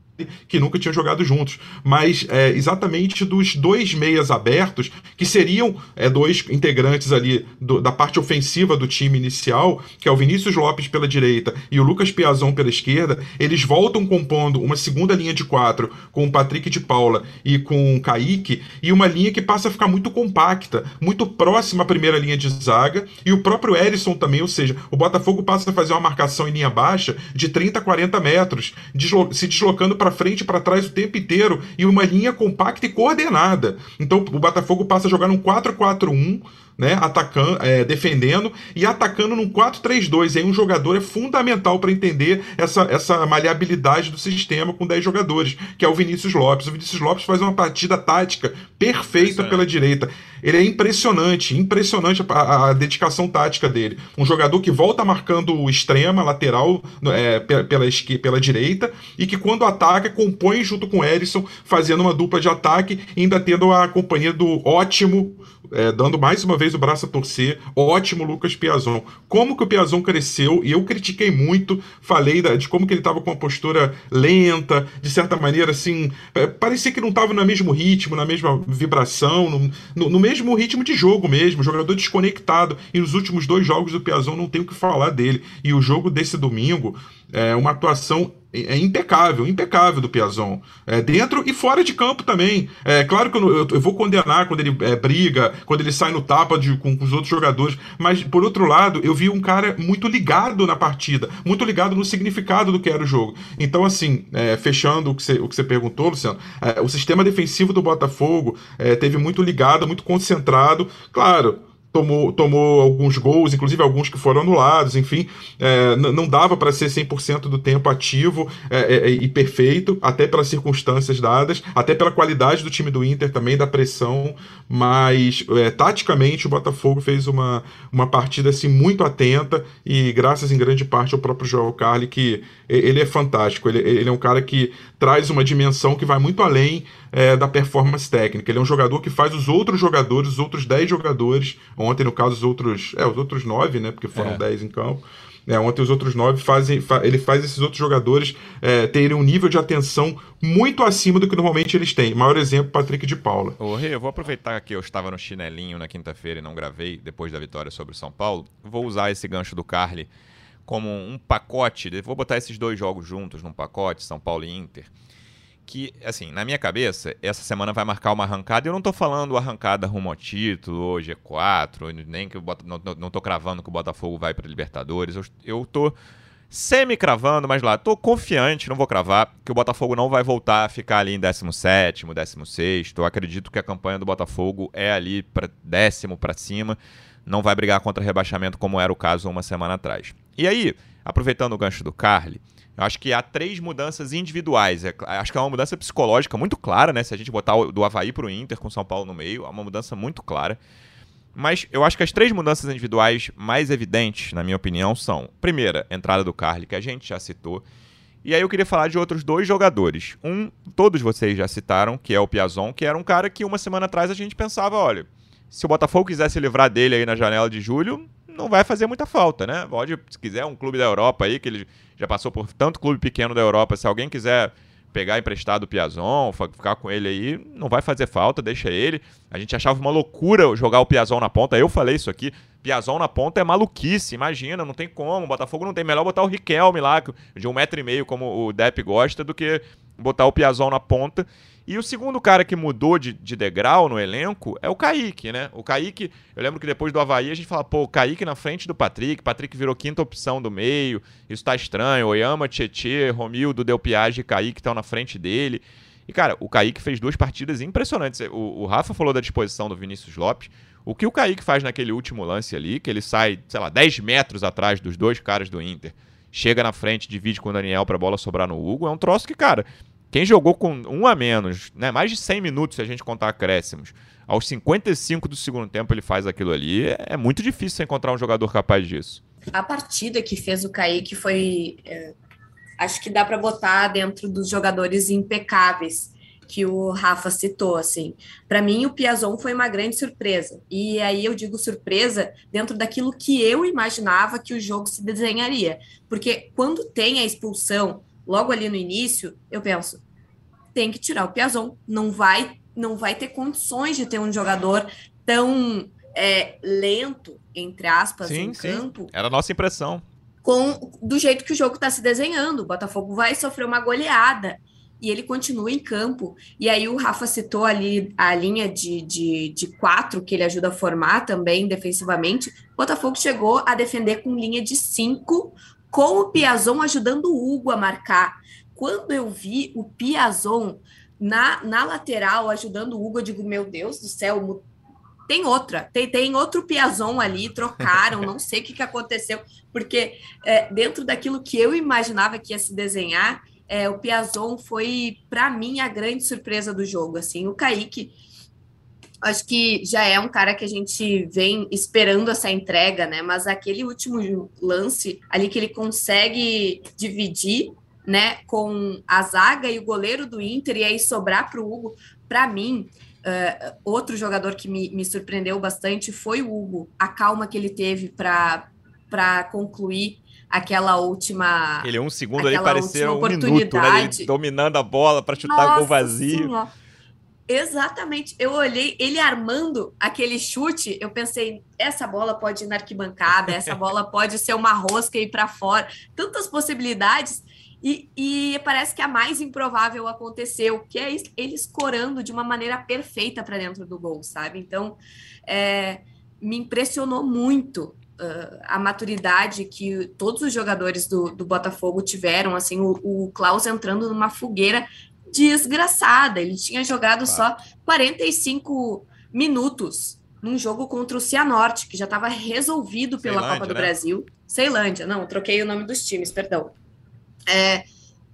Speaker 4: que nunca tinham jogado juntos, mas é, exatamente dos dois meias abertos, que seriam é, dois integrantes ali do, da parte ofensiva do time inicial, que é o Vinícius Lopes pela direita e o Lucas Piazon pela esquerda, eles voltam compondo uma segunda linha de quatro com o Patrick de Paula e com o Kaique, e uma linha que passa a ficar muito compacta, muito próxima à primeira linha de zaga, e o próprio Erisson também, ou seja, o Botafogo passa a fazer uma marcação em linha baixa de 30 a 40 metros, deslo se deslocando para frente e para trás o tempo inteiro e uma linha compacta e coordenada. Então o Botafogo passa a jogar num 4-4-1 né, atacando, é, defendendo e atacando num 4-3-2. Aí um jogador é fundamental para entender essa, essa maleabilidade do sistema com 10 jogadores, que é o Vinícius Lopes. O Vinícius Lopes faz uma partida tática perfeita pela direita. Ele é impressionante, impressionante a, a, dedicação tática dele. Um jogador que volta marcando o extrema, lateral, é, pela, pela, pela direita, e que quando ataca, compõe junto com o Erisson, fazendo uma dupla de ataque, ainda tendo a companhia do ótimo é, dando mais uma vez o braço a torcer. Ótimo Lucas Piazon. Como que o Piazon cresceu, e eu critiquei muito, falei da, de como que ele estava com uma postura lenta, de certa maneira, assim, é, parecia que não estava no mesmo ritmo, na mesma vibração, no, no, no, mesmo ritmo de jogo mesmo, jogador desconectado. E nos últimos dois jogos do Piazon não tem o que falar dele. E o jogo desse domingo é uma atuação é impecável, impecável do Piazon. É, dentro e fora de campo também. É claro que eu, eu, eu vou condenar quando ele é, briga, quando ele sai no tapa de, com, com, os outros jogadores, mas por outro lado, eu vi um cara muito ligado na partida, muito ligado no significado do que era o jogo. Então, assim, é, fechando o que, você, o que você perguntou, Luciano, é, o sistema defensivo do Botafogo é, teve muito ligado, muito concentrado. Claro tomou, tomou alguns gols, inclusive alguns que foram anulados, enfim, é, não dava para ser 100% do tempo ativo é, é, é, e perfeito, até pelas circunstâncias dadas, até pela qualidade do time do Inter também, da pressão, mas é, taticamente o Botafogo fez uma, uma partida assim muito atenta e graças em grande parte ao próprio Joel Carli, que ele é fantástico, ele, ele é um cara que traz uma dimensão que vai muito além é, da performance técnica. Ele é um jogador que faz os outros jogadores, os outros 10 jogadores, ontem, no caso, os outros. É, os outros 9, né? Porque foram é. 10 em campo. É, ontem os outros nove fazem. Fa, ele faz esses outros jogadores é, terem um nível de atenção muito acima do que normalmente eles têm. Maior exemplo, Patrick de Paula.
Speaker 1: Ô, Rê, eu vou aproveitar que eu estava no chinelinho na quinta-feira e não gravei depois da vitória sobre o São Paulo. Vou usar esse gancho do Carly como um pacote. Vou botar esses dois jogos juntos num pacote, São Paulo e Inter que, assim, na minha cabeça, essa semana vai marcar uma arrancada. Eu não tô falando arrancada rumo ao título, ou G4, nem que eu bota, não, não tô cravando que o Botafogo vai para Libertadores. Eu, eu tô semi-cravando, mas lá, tô confiante, não vou cravar, que o Botafogo não vai voltar a ficar ali em 17, 16. Eu acredito que a campanha do Botafogo é ali para décimo para cima. Não vai brigar contra rebaixamento como era o caso uma semana atrás. E aí, aproveitando o gancho do Carly. Eu acho que há três mudanças individuais. É, acho que é uma mudança psicológica muito clara, né? Se a gente botar o, do Havaí para o Inter com São Paulo no meio, é uma mudança muito clara. Mas eu acho que as três mudanças individuais mais evidentes, na minha opinião, são: primeira, entrada do Carly, que a gente já citou. E aí eu queria falar de outros dois jogadores. Um, todos vocês já citaram, que é o Piazon, que era um cara que uma semana atrás a gente pensava, olha, se o Botafogo quisesse livrar dele aí na janela de julho, não vai fazer muita falta, né? Pode, se quiser, um clube da Europa aí, que ele já passou por tanto clube pequeno da Europa, se alguém quiser pegar emprestado o Piazon, ficar com ele aí, não vai fazer falta, deixa ele. A gente achava uma loucura jogar o Piazon na ponta. Eu falei isso aqui. Piazon na ponta é maluquice, imagina, não tem como. O Botafogo não tem. Melhor botar o Riquelme lá, de um metro e meio, como o Depp gosta, do que botar o Piazon na ponta. E o segundo cara que mudou de, de degrau no elenco é o Kaique, né? O Kaique, eu lembro que depois do Havaí a gente fala, pô, o Kaique na frente do Patrick, Patrick virou quinta opção do meio, isso tá estranho. Oyama, Tietê, Romildo, Del Piage e Kaique estão na frente dele. E, cara, o Kaique fez duas partidas impressionantes. O, o Rafa falou da disposição do Vinícius Lopes. O que o Kaique faz naquele último lance ali, que ele sai, sei lá, 10 metros atrás dos dois caras do Inter, chega na frente, divide com o Daniel pra bola sobrar no Hugo, é um troço que, cara, quem jogou com um a menos, né, mais de 100 minutos se a gente contar acréscimos, aos 55 do segundo tempo ele faz aquilo ali, é, muito difícil encontrar um jogador capaz disso.
Speaker 2: A partida que fez o Kaique foi. É, acho que dá para botar dentro dos jogadores impecáveis que o Rafa citou, assim. Para mim, o Piazon foi uma grande surpresa. E aí eu digo surpresa dentro daquilo que eu imaginava que o jogo se desenharia. Porque quando tem a expulsão logo ali no início, eu penso, tem que tirar o Piazon, não vai, não vai ter condições de ter um jogador tão é, lento, entre aspas, sim, em sim. campo.
Speaker 1: Era a nossa impressão.
Speaker 2: Com, do jeito que o jogo está se desenhando. O Botafogo vai sofrer uma goleada e ele continua em campo. E aí o Rafa citou ali a linha de, de, de quatro que ele ajuda a formar também defensivamente. O Botafogo chegou a defender com linha de cinco, com o Piazon ajudando o Hugo a marcar. Quando eu vi o Piazon na, na lateral ajudando o Hugo, eu digo, meu Deus do céu, tem outra, tem, tem outro Piazon ali, trocaram, não sei o que, que aconteceu, porque é, dentro daquilo que eu imaginava que ia se desenhar, é, o Piazon foi, para mim, a grande surpresa do jogo. Assim, o Kaique acho que já é um cara que a gente vem esperando essa entrega, né? Mas aquele último lance ali que ele consegue dividir, né, com a zaga e o goleiro do Inter e aí sobrar para o Hugo, para mim, uh, outro jogador que me, me surpreendeu bastante foi o Hugo, a calma que ele teve para concluir aquela última.
Speaker 1: Ele, um segundo, ele parecia um minuto, né? Ele dominando a bola para chutar Nossa, gol vazio. Sim,
Speaker 2: Exatamente. Eu olhei ele armando aquele chute, eu pensei, essa bola pode ir na arquibancada, essa <laughs> bola pode ser uma rosca e ir para fora. Tantas possibilidades. E, e, parece que a mais improvável aconteceu, que é ele escorando de uma maneira perfeita para dentro do gol, sabe? Então, é, me impressionou muito uh, a maturidade que todos os jogadores do, do Botafogo tiveram, assim, o, o Klaus entrando numa fogueira desgraçada. Ele tinha jogado só 45 minutos num jogo contra o Cianorte, que já estava resolvido pela Ceilândia, Copa do né? Brasil. Ceilândia, não, troquei o nome dos times, perdão. É,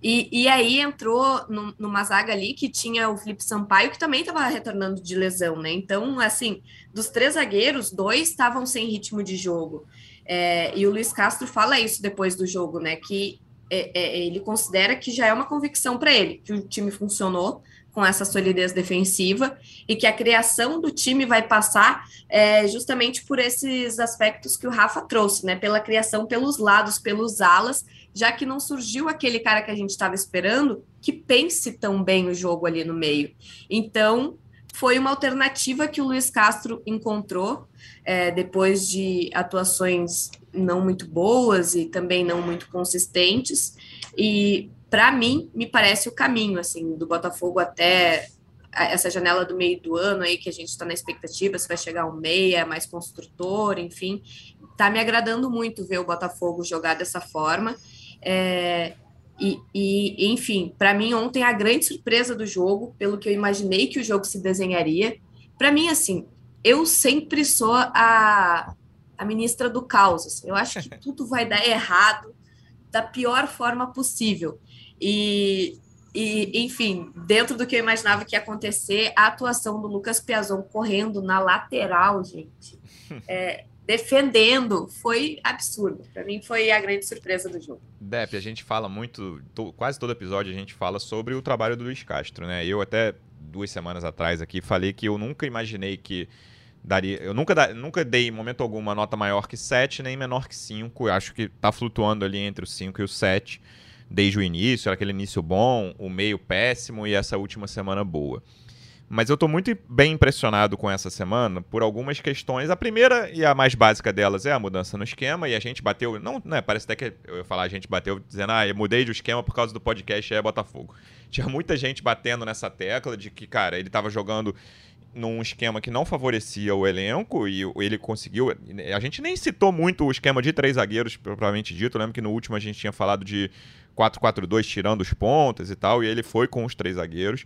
Speaker 2: e, e aí entrou no, numa zaga ali que tinha o Felipe Sampaio, que também estava retornando de lesão, né? Então, assim, dos três zagueiros, dois estavam sem ritmo de jogo. É, e o Luiz Castro fala isso depois do jogo, né? Que é, é, ele considera que já é uma convicção para ele, que o time funcionou com essa solidez defensiva e que a criação do time vai passar é, justamente por esses aspectos que o Rafa trouxe, né? Pela criação pelos lados, pelos alas, já que não surgiu aquele cara que a gente estava esperando que pense tão bem o jogo ali no meio. Então, foi uma alternativa que o Luiz Castro encontrou é, depois de atuações não muito boas e também não muito consistentes. E para mim me parece o caminho assim do Botafogo até essa janela do meio do ano aí que a gente está na expectativa se vai chegar um meia mais construtor, enfim, tá me agradando muito ver o Botafogo jogar dessa forma. É, e, e, enfim, para mim ontem a grande surpresa do jogo, pelo que eu imaginei que o jogo se desenharia, para mim assim, eu sempre sou a, a ministra do caos. Assim, eu acho que <laughs> tudo vai dar errado da pior forma possível. E, e, enfim, dentro do que eu imaginava que ia acontecer, a atuação do Lucas Piazon correndo na lateral, gente, <laughs> é, defendendo, foi absurdo. Para mim foi a grande surpresa do jogo.
Speaker 1: Dep, a gente fala muito, to, quase todo episódio a gente fala sobre o trabalho do Luiz Castro, né? Eu até duas semanas atrás aqui falei que eu nunca imaginei que daria, eu nunca, da, nunca dei em momento algum uma nota maior que 7 nem menor que 5. Eu acho que tá flutuando ali entre o 5 e o 7. desde o início, era aquele início bom, o meio péssimo e essa última semana boa. Mas eu estou muito bem impressionado com essa semana por algumas questões. A primeira e a mais básica delas é a mudança no esquema, e a gente bateu. Não, né, parece até que eu ia falar, a gente bateu dizendo, ah, eu mudei de esquema por causa do podcast é Botafogo. Tinha muita gente batendo nessa tecla de que, cara, ele estava jogando num esquema que não favorecia o elenco e ele conseguiu. A gente nem citou muito o esquema de três zagueiros, propriamente dito. Eu lembro que no último a gente tinha falado de 4-4-2 tirando os pontas e tal, e ele foi com os três zagueiros.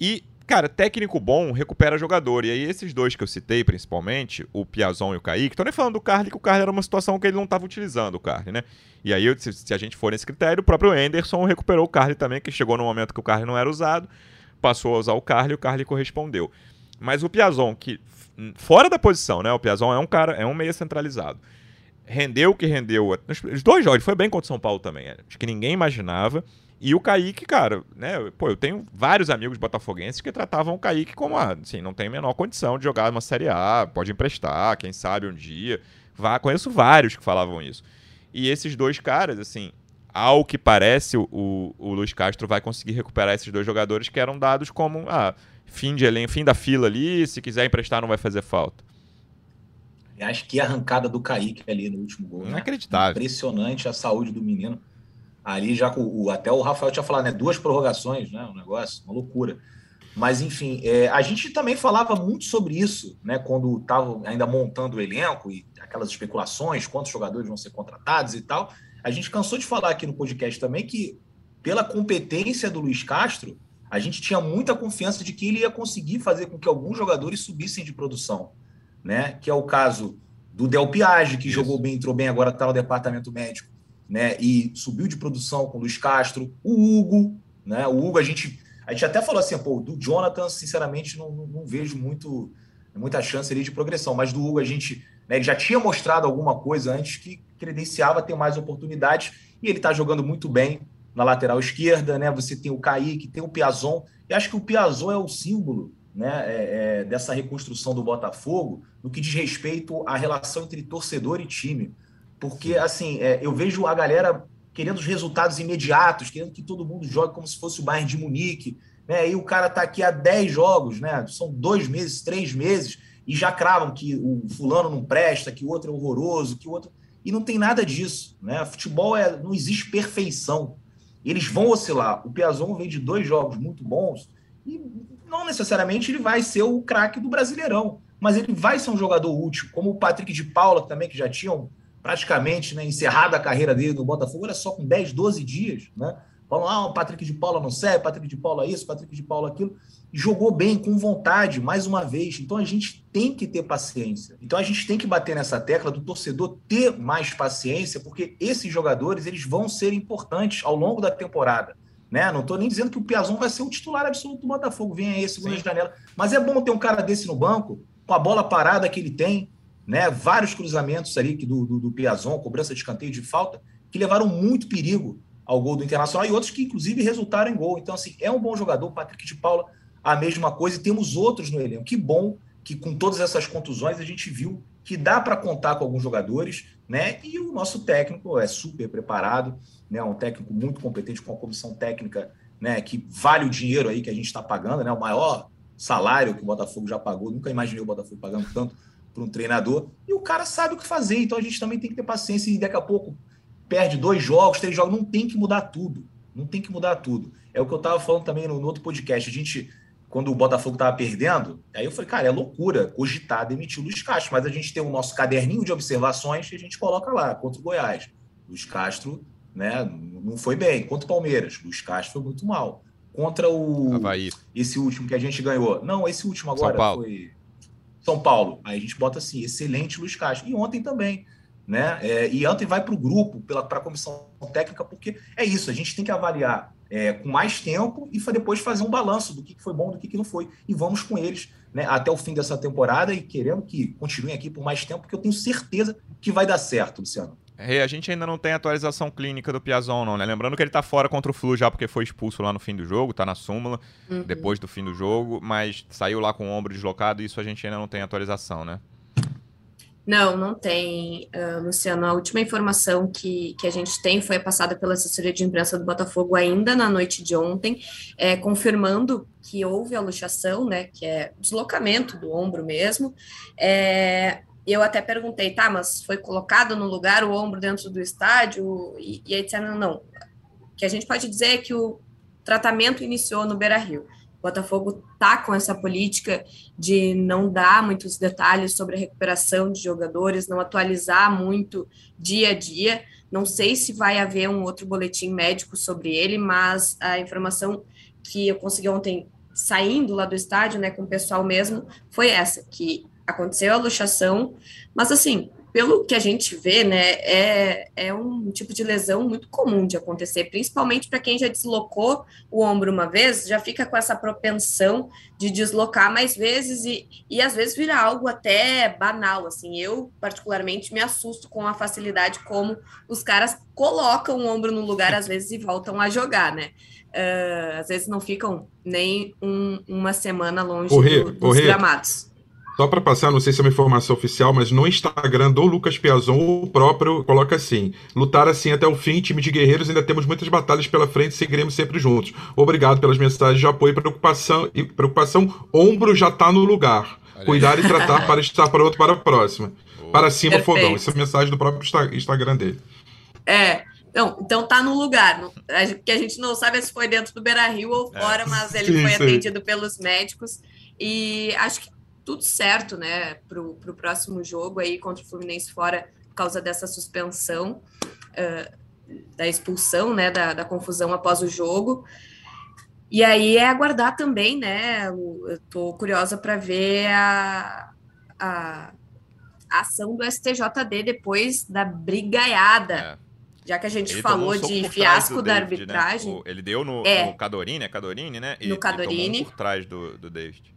Speaker 1: E Cara, técnico bom recupera jogador. E aí, esses dois que eu citei, principalmente, o Piazon e o Kaique, tô nem falando do Carly, que o Carly era uma situação que ele não estava utilizando, o Carly, né? E aí, se, se, a gente for nesse critério, o próprio Anderson recuperou o Carly também, que chegou no momento que o Carly não era usado, passou a usar o Carly e o Carly correspondeu. Mas o Piazon, que fora da posição, né? O Piazon é um cara, é um meia centralizado. Rendeu o que rendeu. Os dois jogos, ele foi bem contra o São Paulo também. Acho que ninguém imaginava. E o Kaique, cara, né? Pô, eu tenho vários amigos botafoguenses que tratavam o Kaique como, ah, assim, não tem a menor condição de jogar uma Série A, pode emprestar, quem sabe um dia. Vá, conheço vários que falavam isso. E esses dois caras, assim, ao que parece, o, o, o Luiz Castro vai conseguir recuperar esses dois jogadores que eram dados como, ah, fim de elenco, fim da fila ali, se quiser emprestar não vai fazer falta.
Speaker 3: Acho que a arrancada do Kaique ali no último gol.
Speaker 1: Né? Inacreditável.
Speaker 3: Né? Impressionante a saúde do menino ali já o, até o Rafael tinha falado, né? Duas prorrogações, né? Um negócio, uma loucura. Mas, enfim, é, a gente também falava muito sobre isso, né? Quando estava ainda montando o elenco e aquelas especulações, quantos jogadores vão ser contratados e tal. A gente cansou de falar aqui no podcast também que, pela competência do Luiz Castro, a gente tinha muita confiança de que ele ia conseguir fazer com que alguns jogadores subissem de produção, né? Que é o caso do Del Piage, que isso. jogou bem, entrou bem, agora está no departamento médico né? E subiu de produção com o Luiz Castro, o Hugo, né? O Hugo, a gente, a gente até falou assim, pô, do Jonathan, sinceramente, não, não, não vejo muito, muita chance ali de progressão, mas do Hugo a gente né, ele já tinha mostrado alguma coisa antes que credenciava ter mais oportunidades e ele está jogando muito bem na lateral esquerda, né? Você tem o Kaique, tem o Piazon, e acho que o Piazon é o símbolo né, é, é, dessa reconstrução do Botafogo no que diz respeito à relação entre torcedor e time. Porque, assim, é, eu vejo a galera querendo os resultados imediatos, querendo que todo mundo jogue como se fosse o Bayern de Munique. Né? E o cara está aqui há 10 jogos, né? São dois meses, três meses, e já cravam que o fulano não presta, que o outro é horroroso, que o outro. E não tem nada disso. Né? Futebol é. não existe perfeição. Eles vão oscilar. O Piazon vem de dois jogos muito bons e não necessariamente ele vai ser o craque do Brasileirão, mas ele vai ser um jogador útil, como o Patrick de Paula também, que já tinham praticamente né, encerrada a carreira dele no Botafogo, era só com 10, 12 dias, né? Falam, ah, o Patrick de Paula não serve, Patrick de Paula isso, Patrick de Paula aquilo. E jogou bem, com vontade, mais uma vez. Então a gente tem que ter paciência. Então a gente tem que bater nessa tecla do torcedor ter mais paciência, porque esses jogadores eles vão ser importantes ao longo da temporada. Né? Não estou nem dizendo que o Piazon vai ser o titular absoluto do Botafogo, vem aí, segunda janela. Mas é bom ter um cara desse no banco, com a bola parada que ele tem, né? Vários cruzamentos ali do, do, do Piazon, cobrança de escanteio de falta, que levaram muito perigo ao gol do Internacional e outros que, inclusive, resultaram em gol. Então, assim, é um bom jogador. Patrick de Paula, a mesma coisa. E temos outros no elenco. Que bom que, com todas essas contusões, a gente viu que dá para contar com alguns jogadores, né? E o nosso técnico é super preparado, né? Um técnico muito competente, com uma comissão técnica, né? Que vale o dinheiro aí que a gente está pagando, né? O maior salário que o Botafogo já pagou. Nunca imaginei o Botafogo pagando tanto para um treinador, e o cara sabe o que fazer, então a gente também tem que ter paciência e daqui a pouco perde dois jogos, três jogos, não tem que mudar tudo, não tem que mudar tudo. É o que eu estava falando também no, no, outro podcast, a gente, quando o Botafogo estava perdendo, aí eu falei, cara, é loucura cogitar demitir o Luiz Castro, mas a gente tem o nosso caderninho de observações e a gente coloca lá, contra o Goiás. Luiz Castro né, não foi bem, contra o Palmeiras, Luiz Castro foi muito mal. Contra o.
Speaker 1: Havaí.
Speaker 3: Esse último que a gente ganhou. Não, esse último agora foi. São Paulo. Aí a gente bota assim, excelente Luiz Castro. E ontem também. Né? É, e ontem vai para o grupo, para a comissão técnica, porque é isso, a gente tem que avaliar é, com mais tempo e depois fazer um balanço do que foi bom, do que não foi. E vamos com eles né, até o fim dessa temporada e querendo que continuem aqui por mais tempo, porque eu tenho certeza que vai dar certo, Luciano.
Speaker 1: Hey, a gente ainda não tem atualização clínica do Piazon, não, né? Lembrando que ele tá fora contra o Flu já porque foi expulso lá no fim do jogo, tá na súmula, uhum. depois do fim do jogo, mas saiu lá com o ombro deslocado e isso a gente ainda não tem atualização, né?
Speaker 2: Não, não tem, uh, Luciano. A última informação que, que a gente tem foi passada pela assessoria de imprensa do Botafogo ainda na noite de ontem, é, confirmando que houve a luxação, né, que é deslocamento do ombro mesmo. É, eu até perguntei, tá, mas foi colocado no lugar o ombro dentro do estádio? E, e aí disseram, não. O que a gente pode dizer é que o tratamento iniciou no Beira-Rio. Botafogo tá com essa política de não dar muitos detalhes sobre a recuperação de jogadores, não atualizar muito dia a dia. Não sei se vai haver um outro boletim médico sobre ele, mas a informação que eu consegui ontem saindo lá do estádio, né, com o pessoal mesmo, foi essa, que aconteceu a luxação, mas assim, pelo que a gente vê, né, é, é um tipo de lesão muito comum de acontecer, principalmente para quem já deslocou o ombro uma vez, já fica com essa propensão de deslocar mais vezes e, e às vezes vira algo até banal, assim, eu particularmente me assusto com a facilidade como os caras colocam o ombro no lugar às vezes e voltam a jogar, né, uh, às vezes não ficam nem um, uma semana longe do, dos gramados.
Speaker 4: Só para passar, não sei se é uma informação oficial, mas no Instagram do Lucas Piazon, o próprio coloca assim: lutar assim até o fim, time de guerreiros, ainda temos muitas batalhas pela frente, seguiremos sempre juntos. Obrigado pelas mensagens de apoio e preocupação. E preocupação, ombro já está no lugar. Cuidar e tratar para estar para outro para a próxima. Para cima, Perfeito. fogão. Essa é a mensagem do próprio Instagram dele.
Speaker 2: É. Não, então tá no lugar. Que a gente não sabe se foi dentro do Beira Rio ou é. fora, é. mas ele sim, foi sim. atendido pelos médicos. E acho que tudo certo, né, para o próximo jogo aí contra o Fluminense fora por causa dessa suspensão, uh, da expulsão, né, da, da, confusão após o jogo. E aí é aguardar também, né, eu tô curiosa para ver a, a, a, ação do STJD depois da brigaiada. É. Já que a gente ele falou de fiasco da David, né? arbitragem. Né?
Speaker 1: ele deu no, é. no Cadorini, é Cadorini, né?
Speaker 2: E, no Cadorini.
Speaker 1: por trás do, do David.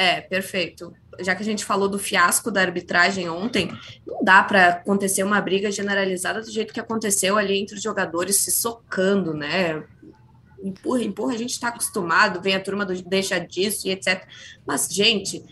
Speaker 2: É, perfeito. Já que a gente falou do fiasco da arbitragem ontem, não dá para acontecer uma briga generalizada do jeito que aconteceu ali entre os jogadores se socando, né? Empurra, empurra, a gente está acostumado, vem a turma do deixa disso e etc. Mas, gente,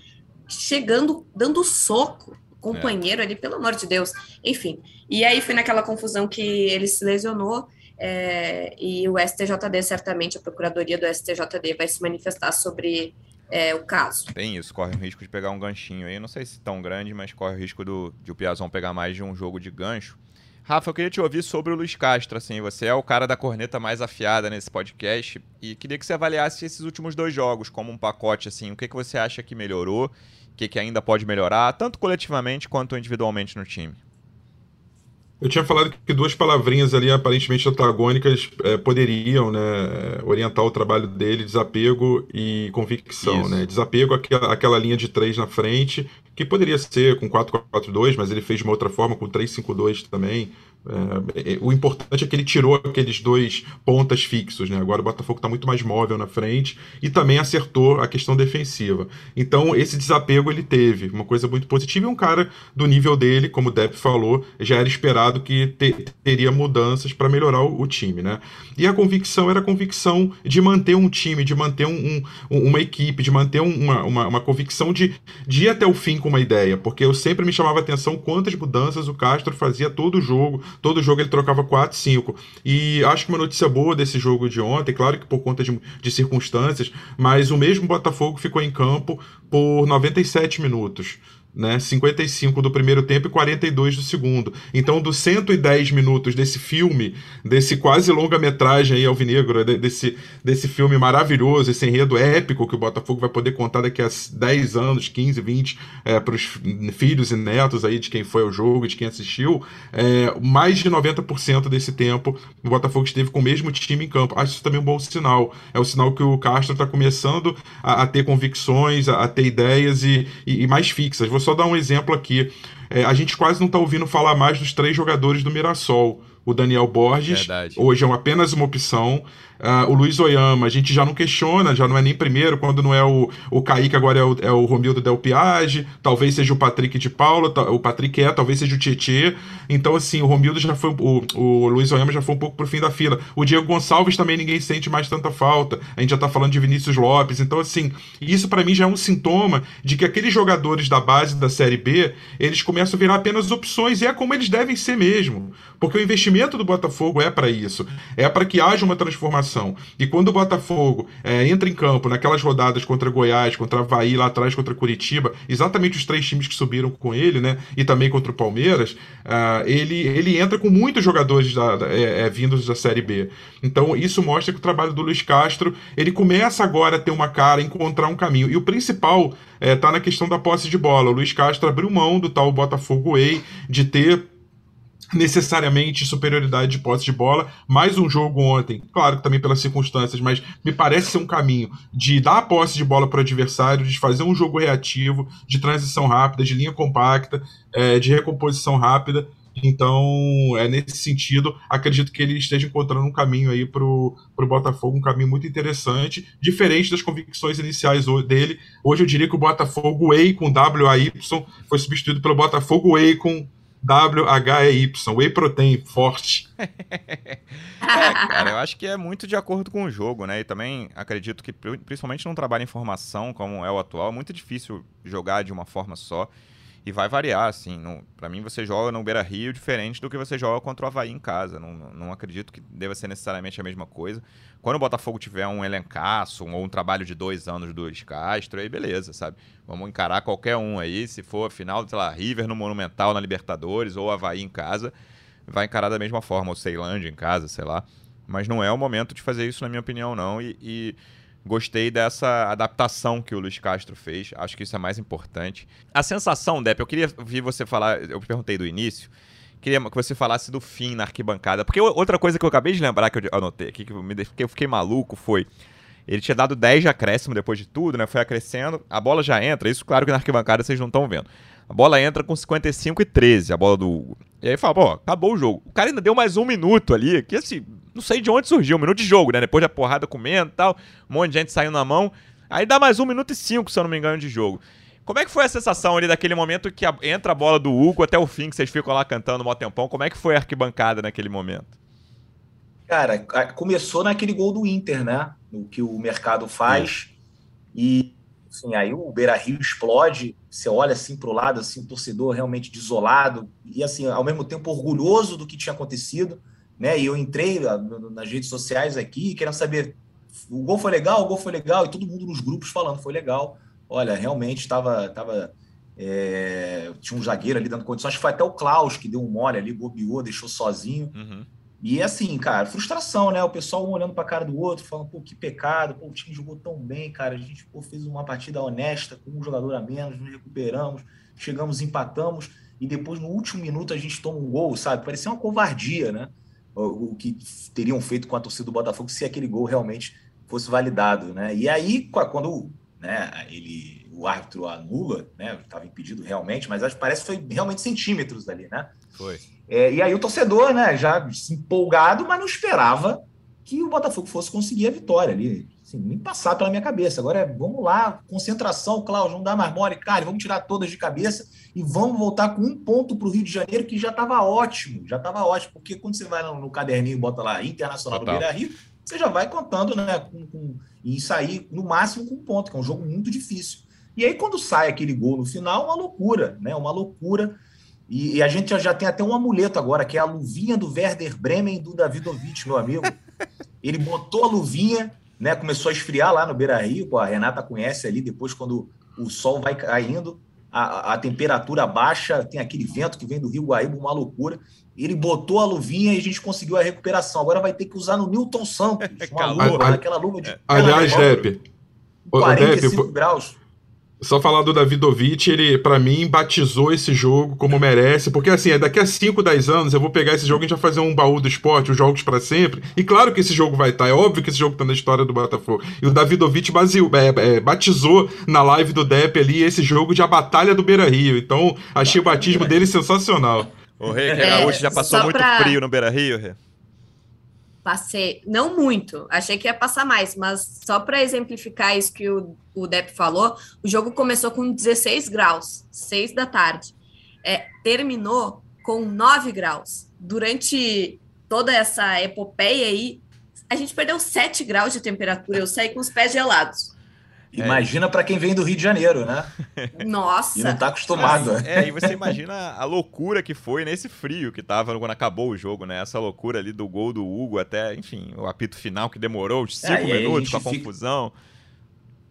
Speaker 2: chegando, dando soco, companheiro é. ali, pelo amor de Deus. Enfim, e aí foi naquela confusão que ele se lesionou. É, e o STJD, certamente, a Procuradoria do STJD vai se manifestar sobre é, o caso.
Speaker 1: Tem isso, corre o risco de pegar um ganchinho aí. Não sei se tão grande, mas corre o risco do, de o Piazon pegar mais de um jogo de gancho. Rafa, eu queria te ouvir sobre o Luiz Castro. Assim, você é o cara da corneta mais afiada nesse podcast e queria que você avaliasse esses últimos dois jogos como um pacote. Assim, o que, que você acha que melhorou, o que, que ainda pode melhorar, tanto coletivamente quanto individualmente no time?
Speaker 4: Eu tinha falado que duas palavrinhas ali aparentemente antagônicas é, poderiam né, orientar o trabalho dele, desapego e convicção. Né? Desapego, aquela, aquela linha de três na frente, que poderia ser com 4-4-2, mas ele fez de uma outra forma, com 3-5-2 também. É, é, o importante é que ele tirou aqueles dois pontas fixos, né? Agora o Botafogo está muito mais móvel na frente e também acertou a questão defensiva. Então esse desapego ele teve, uma coisa muito positiva e um cara do nível dele, como o Depp falou, já era esperado que te, teria mudanças para melhorar o, o, time, né? E a convicção era a convicção de manter um time, de manter um, um, uma equipe, de manter uma, uma, uma, convicção de, de ir até o fim com uma ideia, porque eu sempre me chamava a atenção quantas mudanças o Castro fazia todo jogo todo jogo ele trocava 4, 5. E acho que uma notícia boa desse jogo de ontem, claro que por conta de, de circunstâncias, mas o mesmo Botafogo ficou em campo por 97 minutos né? 55 do primeiro tempo e 42 do segundo. Então, dos 110 minutos desse filme, desse quase longa-metragem aí alvinegro, desse, desse filme maravilhoso, esse enredo épico que o Botafogo vai poder contar daqui a 10 anos, 15, 20, é, para os filhos e netos aí de quem foi ao jogo de quem assistiu, é, mais de 90% desse tempo o Botafogo esteve com o mesmo time em campo. Acho isso também um bom sinal. É o sinal que o Castro está começando a, a, ter convicções, a, a ter ideias e, e, e mais fixas. Vou só dar um exemplo aqui. É, a gente quase não está ouvindo falar mais dos três jogadores do Mirassol. O Daniel Borges, Verdade. hoje é apenas uma opção. Uh, o Luiz Oyama, a gente já não questiona, já não é nem primeiro, quando não é o, o Kaique, agora é o, é o Romildo Del Piage, talvez seja o Patrick de Paula, o Patrick é, talvez seja o Tietê. Então, assim, o Romildo já foi. O, o Luiz Oyama já foi um pouco pro fim da fila. O Diego Gonçalves também ninguém sente mais tanta falta. A gente já tá falando de Vinícius Lopes. Então, assim, isso para mim já é um sintoma de que aqueles jogadores da base da Série B, eles começam a virar apenas opções, e é como eles devem ser mesmo. Porque o investimento do Botafogo é para isso. É para que haja uma transformação. E quando o Botafogo é, entra em campo naquelas rodadas contra Goiás, contra Havaí, lá atrás contra Curitiba, exatamente os três times que subiram com ele, né? E também contra o Palmeiras, uh, ele, ele entra com muitos jogadores da, da, é, é, vindos da Série B. Então isso mostra que o trabalho do Luiz Castro ele começa agora a ter uma cara, encontrar um caminho. E o principal está é, na questão da posse de bola. O Luiz Castro abriu mão do tal Botafogo Way de ter necessariamente superioridade de posse de bola. Mais um jogo ontem, claro que também pelas circunstâncias, mas me parece ser um caminho de dar a posse de bola para o adversário, de fazer um jogo reativo, de transição rápida, de linha compacta, é, de recomposição rápida. Então, é nesse sentido, acredito que ele esteja encontrando um caminho aí para o Botafogo, um caminho muito interessante, diferente das convicções iniciais dele. Hoje eu diria que o Botafogo Whey com W-A-Y foi substituído pelo Botafogo Whey com W-H-E-Y, Whey Protein, forte. <laughs>
Speaker 1: é, cara, eu acho que é muito de acordo com o jogo, né? E também acredito que, principalmente num trabalho em formação como é o atual, é muito difícil jogar de uma forma só. E vai variar, assim. para mim, você joga no Beira Rio diferente do que você joga contra o Havaí em casa. Não, não acredito que deva ser necessariamente a mesma coisa. Quando o Botafogo tiver um elencaço um, ou um trabalho de dois anos do Luiz Castro, aí beleza, sabe? Vamos encarar qualquer um aí. Se for final, sei lá, River no Monumental na Libertadores ou Havaí em casa, vai encarar da mesma forma. Ou Ceilândia em casa, sei lá. Mas não é o momento de fazer isso, na minha opinião, não. e, e Gostei dessa adaptação que o Luiz Castro fez. Acho que isso é mais importante. A sensação, Depp, eu queria ouvir você falar. Eu perguntei do início. Queria que você falasse do fim na arquibancada. Porque outra coisa que eu acabei de lembrar, que eu anotei aqui, que eu, me, que eu fiquei maluco, foi. Ele tinha dado 10 de acréscimo depois de tudo, né? Foi acrescendo. A bola já entra. Isso, claro que na arquibancada vocês não estão vendo. A bola entra com 55 e 13, a bola do Hugo. E aí fala, pô, acabou o jogo. O cara ainda deu mais um minuto ali, que assim, não sei de onde surgiu, um minuto de jogo, né? Depois da porrada comendo e tal, um monte de gente saindo na mão. Aí dá mais um minuto e cinco, se eu não me engano, de jogo. Como é que foi a sensação ali daquele momento que a, entra a bola do Hugo até o fim, que vocês ficam lá cantando mó tempão? Como é que foi a arquibancada naquele momento?
Speaker 3: Cara, começou naquele gol do Inter, né? O que o mercado faz. E assim, aí o Beira Rio explode. Você olha assim para o lado, assim, o torcedor realmente desolado e assim, ao mesmo tempo orgulhoso do que tinha acontecido né? E eu entrei nas redes sociais aqui querendo saber o gol foi legal, o gol foi legal, e todo mundo nos grupos falando foi legal. Olha, realmente estava. Tava, é, tinha um zagueiro ali dando condições. Acho que foi até o Klaus que deu um mole ali, bobeou, deixou sozinho. Uhum. E assim, cara, frustração, né? O pessoal um olhando para a cara do outro, falando, pô, que pecado, pô, o time jogou tão bem, cara. A gente pô, fez uma partida honesta, com um jogador a menos, nos recuperamos, chegamos, empatamos, e depois, no último minuto, a gente toma um gol, sabe? Parecia uma covardia, né? O que teriam feito com a torcida do Botafogo se aquele gol realmente fosse validado, né? E aí, quando né, ele, o árbitro anula, né? Estava impedido realmente, mas acho que parece que foi realmente centímetros ali, né?
Speaker 1: Foi.
Speaker 3: É, e aí o torcedor, né, já empolgado, mas não esperava que o Botafogo fosse conseguir a vitória ali. Assim, nem passar pela minha cabeça. Agora é, vamos lá, concentração, Cláudio, não dá mais mole, cara, vamos tirar todas de cabeça e vamos voltar com um ponto para o Rio de Janeiro, que já estava ótimo, já estava ótimo, porque quando você vai no, no caderninho e bota lá Internacional Total. do Beira Rio, você já vai contando, né, com, com, e sair no máximo com um ponto, que é um jogo muito difícil. E aí, quando sai aquele gol no final, uma loucura, né? Uma loucura. E, e, a gente já, já tem até um amuleto agora, que é a luvinha do Werder Bremen do Davidovich, meu amigo. <laughs> Ele botou a luvinha, né? Começou a esfriar lá no Beira Rio, a Renata conhece ali, depois quando o sol vai caindo, a, a temperatura baixa, tem aquele vento que vem do Rio Guaíba, uma loucura. Ele botou a luvinha e a gente conseguiu a recuperação. Agora vai ter que usar no Newton Santos, <laughs> uma luva, aquela luva de.
Speaker 4: Aliás, Depp.
Speaker 3: 45 graus.
Speaker 4: Só falar do Davidovich, ele, para mim, batizou esse jogo como merece, porque assim, é daqui a 5, 10 anos eu vou pegar esse jogo e a gente vai fazer um baú do esporte, os jogos para sempre. E claro que esse jogo vai estar, tá, é óbvio que esse jogo tá na história do Botafogo. E o Davidovich baseou, é, é, batizou na live do Depp ali esse jogo de a Batalha do Beira Rio. Então, achei o batismo dele sensacional.
Speaker 1: O Rei que é, Gaúcho já passou muito pra... frio no Beira Rio, Rei?
Speaker 2: Passei, não muito, achei que ia passar mais, mas só para exemplificar isso que o, o Depp falou, o jogo começou com 16 graus, 6 da tarde. É, terminou com 9 graus. Durante toda essa epopeia aí, a gente perdeu 7 graus de temperatura, eu saí com os pés gelados.
Speaker 3: É. Imagina é. para quem vem do Rio de Janeiro, né? <laughs>
Speaker 2: Nossa!
Speaker 3: E não tá acostumado.
Speaker 1: é, e você imagina a loucura que foi nesse frio que tava quando acabou o jogo, né? Essa loucura ali do gol do Hugo até, enfim, o apito final que demorou os cinco é, minutos com a fica... confusão.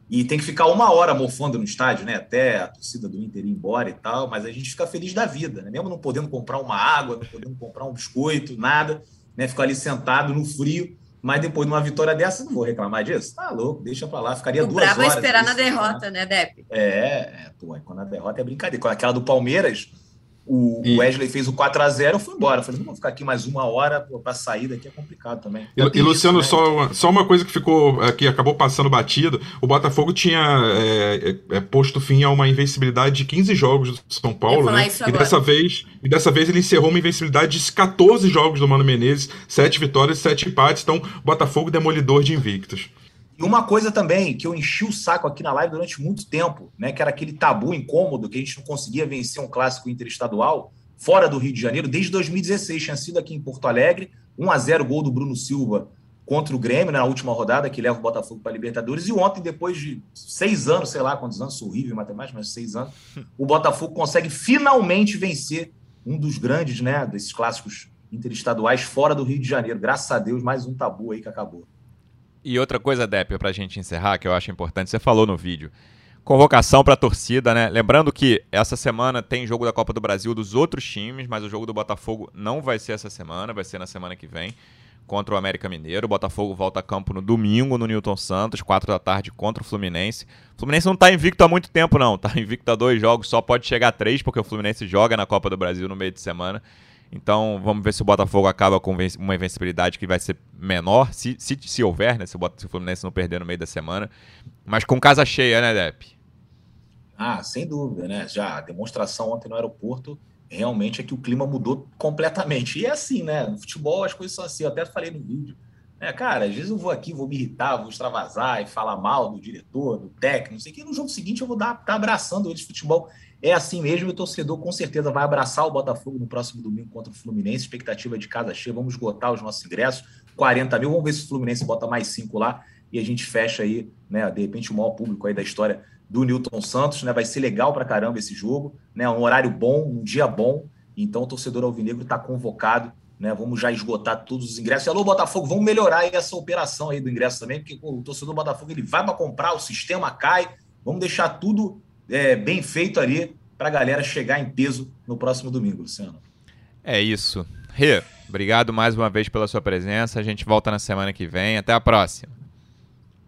Speaker 3: E tem que ficar uma hora mofando no estádio, né? Até a torcida do Inter ir embora e tal, mas a gente fica feliz da vida, né? Mesmo não podendo comprar uma água, não podendo comprar um biscoito, nada, né? Ficar ali sentado no frio mas depois de uma vitória dessa, não vou reclamar disso. Tá louco, deixa pra lá, ficaria o duas horas.
Speaker 2: Bravo esperar na derrota, né, Depp?
Speaker 3: É, é, pô, quando a derrota é brincadeira. Aquela do Palmeiras, o e... Wesley fez o 4 a 0 eu fui embora. Eu falei, não vou ficar aqui mais uma hora para sair daqui é complicado também.
Speaker 4: E, e Luciano, isso, né? só, só uma coisa que ficou aqui, acabou passando batido: o Botafogo tinha é, é, é posto fim a uma invencibilidade de 15 jogos do São Paulo, né? E dessa vez, e dessa vez ele encerrou uma invencibilidade de 14 jogos do Mano Menezes, 7 vitórias, 7 empates. Então, Botafogo demolidor de invictos.
Speaker 3: E uma coisa também que eu enchi o saco aqui na live durante muito tempo, né, que era aquele tabu incômodo que a gente não conseguia vencer um clássico interestadual fora do Rio de Janeiro desde 2016, tinha sido aqui em Porto Alegre, 1 a 0 gol do Bruno Silva contra o Grêmio né, na última rodada que leva o Botafogo para a Libertadores e ontem depois de seis anos, sei lá quantos anos, sou horrível em matemática, mas seis anos, o Botafogo consegue finalmente vencer um dos grandes, né, desses clássicos interestaduais fora do Rio de Janeiro. Graças a Deus, mais um tabu aí que acabou.
Speaker 1: E outra coisa, Depp, para a gente encerrar, que eu acho importante, você falou no vídeo. Convocação para a torcida, né? Lembrando que essa semana tem jogo da Copa do Brasil dos outros times, mas o jogo do Botafogo não vai ser essa semana, vai ser na semana que vem contra o América Mineiro. O Botafogo volta a campo no domingo no Newton Santos, 4 da tarde contra o Fluminense. O Fluminense não está invicto há muito tempo, não. Está invicto a dois jogos, só pode chegar a três, porque o Fluminense joga na Copa do Brasil no meio de semana. Então vamos ver se o Botafogo acaba com uma invencibilidade que vai ser menor, se, se, se houver, né? Se o, se o Fluminense não perder no meio da semana. Mas com casa cheia, né, Depp?
Speaker 3: Ah, sem dúvida, né? Já a demonstração ontem no aeroporto realmente é que o clima mudou completamente. E é assim, né? No futebol as coisas são assim. Eu até falei no vídeo. É, cara, às vezes eu vou aqui, vou me irritar, vou extravasar e falar mal do diretor, do técnico, não sei o que. No jogo seguinte eu vou dar, tá abraçando eles. Futebol é assim mesmo. O torcedor com certeza vai abraçar o Botafogo no próximo domingo contra o Fluminense. Expectativa de casa cheia. Vamos esgotar os nossos ingressos. 40 mil. Vamos ver se o Fluminense bota mais cinco lá e a gente fecha aí, né? De repente, o maior público aí da história do Newton Santos, né? Vai ser legal para caramba esse jogo, né? Um horário bom, um dia bom. Então o torcedor alvinegro está convocado né? Vamos já esgotar todos os ingressos. Alô, Botafogo, vamos melhorar essa operação aí do ingresso também, porque pô, o torcedor do Botafogo ele vai para comprar, o sistema cai. Vamos deixar tudo é, bem feito ali para a galera chegar em peso no próximo domingo, Luciano.
Speaker 1: É isso. Rê, obrigado mais uma vez pela sua presença. A gente volta na semana que vem. Até a próxima.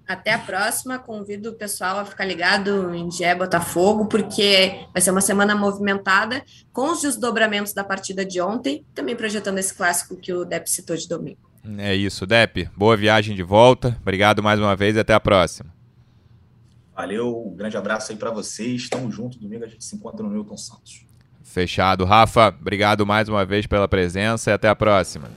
Speaker 2: Até a próxima. Convido o pessoal a ficar ligado em Gé Botafogo, porque vai ser uma semana movimentada com os desdobramentos da partida de ontem, também projetando esse clássico que o Depp citou de domingo.
Speaker 1: É isso, Depp. Boa viagem de volta. Obrigado mais uma vez e até a próxima.
Speaker 3: Valeu, um grande abraço aí para vocês. Estamos juntos. Domingo a gente se encontra no Milton Santos.
Speaker 1: Fechado. Rafa, obrigado mais uma vez pela presença e até a próxima.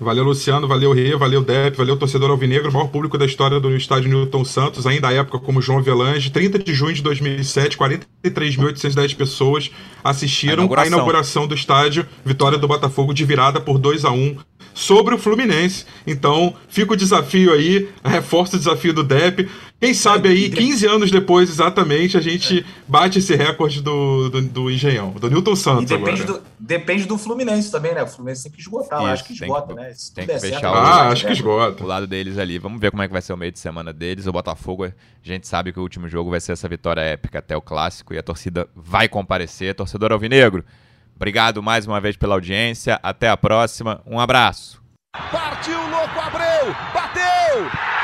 Speaker 4: Valeu, Luciano, valeu, Rê, valeu, Depp, valeu, torcedor alvinegro, maior público da história do estádio Newton Santos, ainda à época como João Avelange, 30 de junho de 2007, 43.810 pessoas assistiram a inauguração. inauguração do estádio, vitória do Botafogo de virada por 2 a 1 sobre o Fluminense. Então, fica o desafio aí, reforça o desafio do Depp. Quem sabe aí, 15 anos depois, exatamente, a gente é. bate esse recorde do, do, do Engenhão, do Newton Santos.
Speaker 3: E depende,
Speaker 4: agora.
Speaker 3: Do, depende do Fluminense também, né? O Fluminense tem que esgotar, Isso, acho que esgota, que, né?
Speaker 1: Se tem que fechar certo,
Speaker 4: o, ah, acho que esgota.
Speaker 1: o lado deles ali. Vamos ver como é que vai ser o meio de semana deles. O Botafogo, a gente sabe que o último jogo vai ser essa vitória épica até o clássico e a torcida vai comparecer. Torcedor Alvinegro, obrigado mais uma vez pela audiência. Até a próxima. Um abraço.
Speaker 5: Partiu, louco, Abreu! Bateu!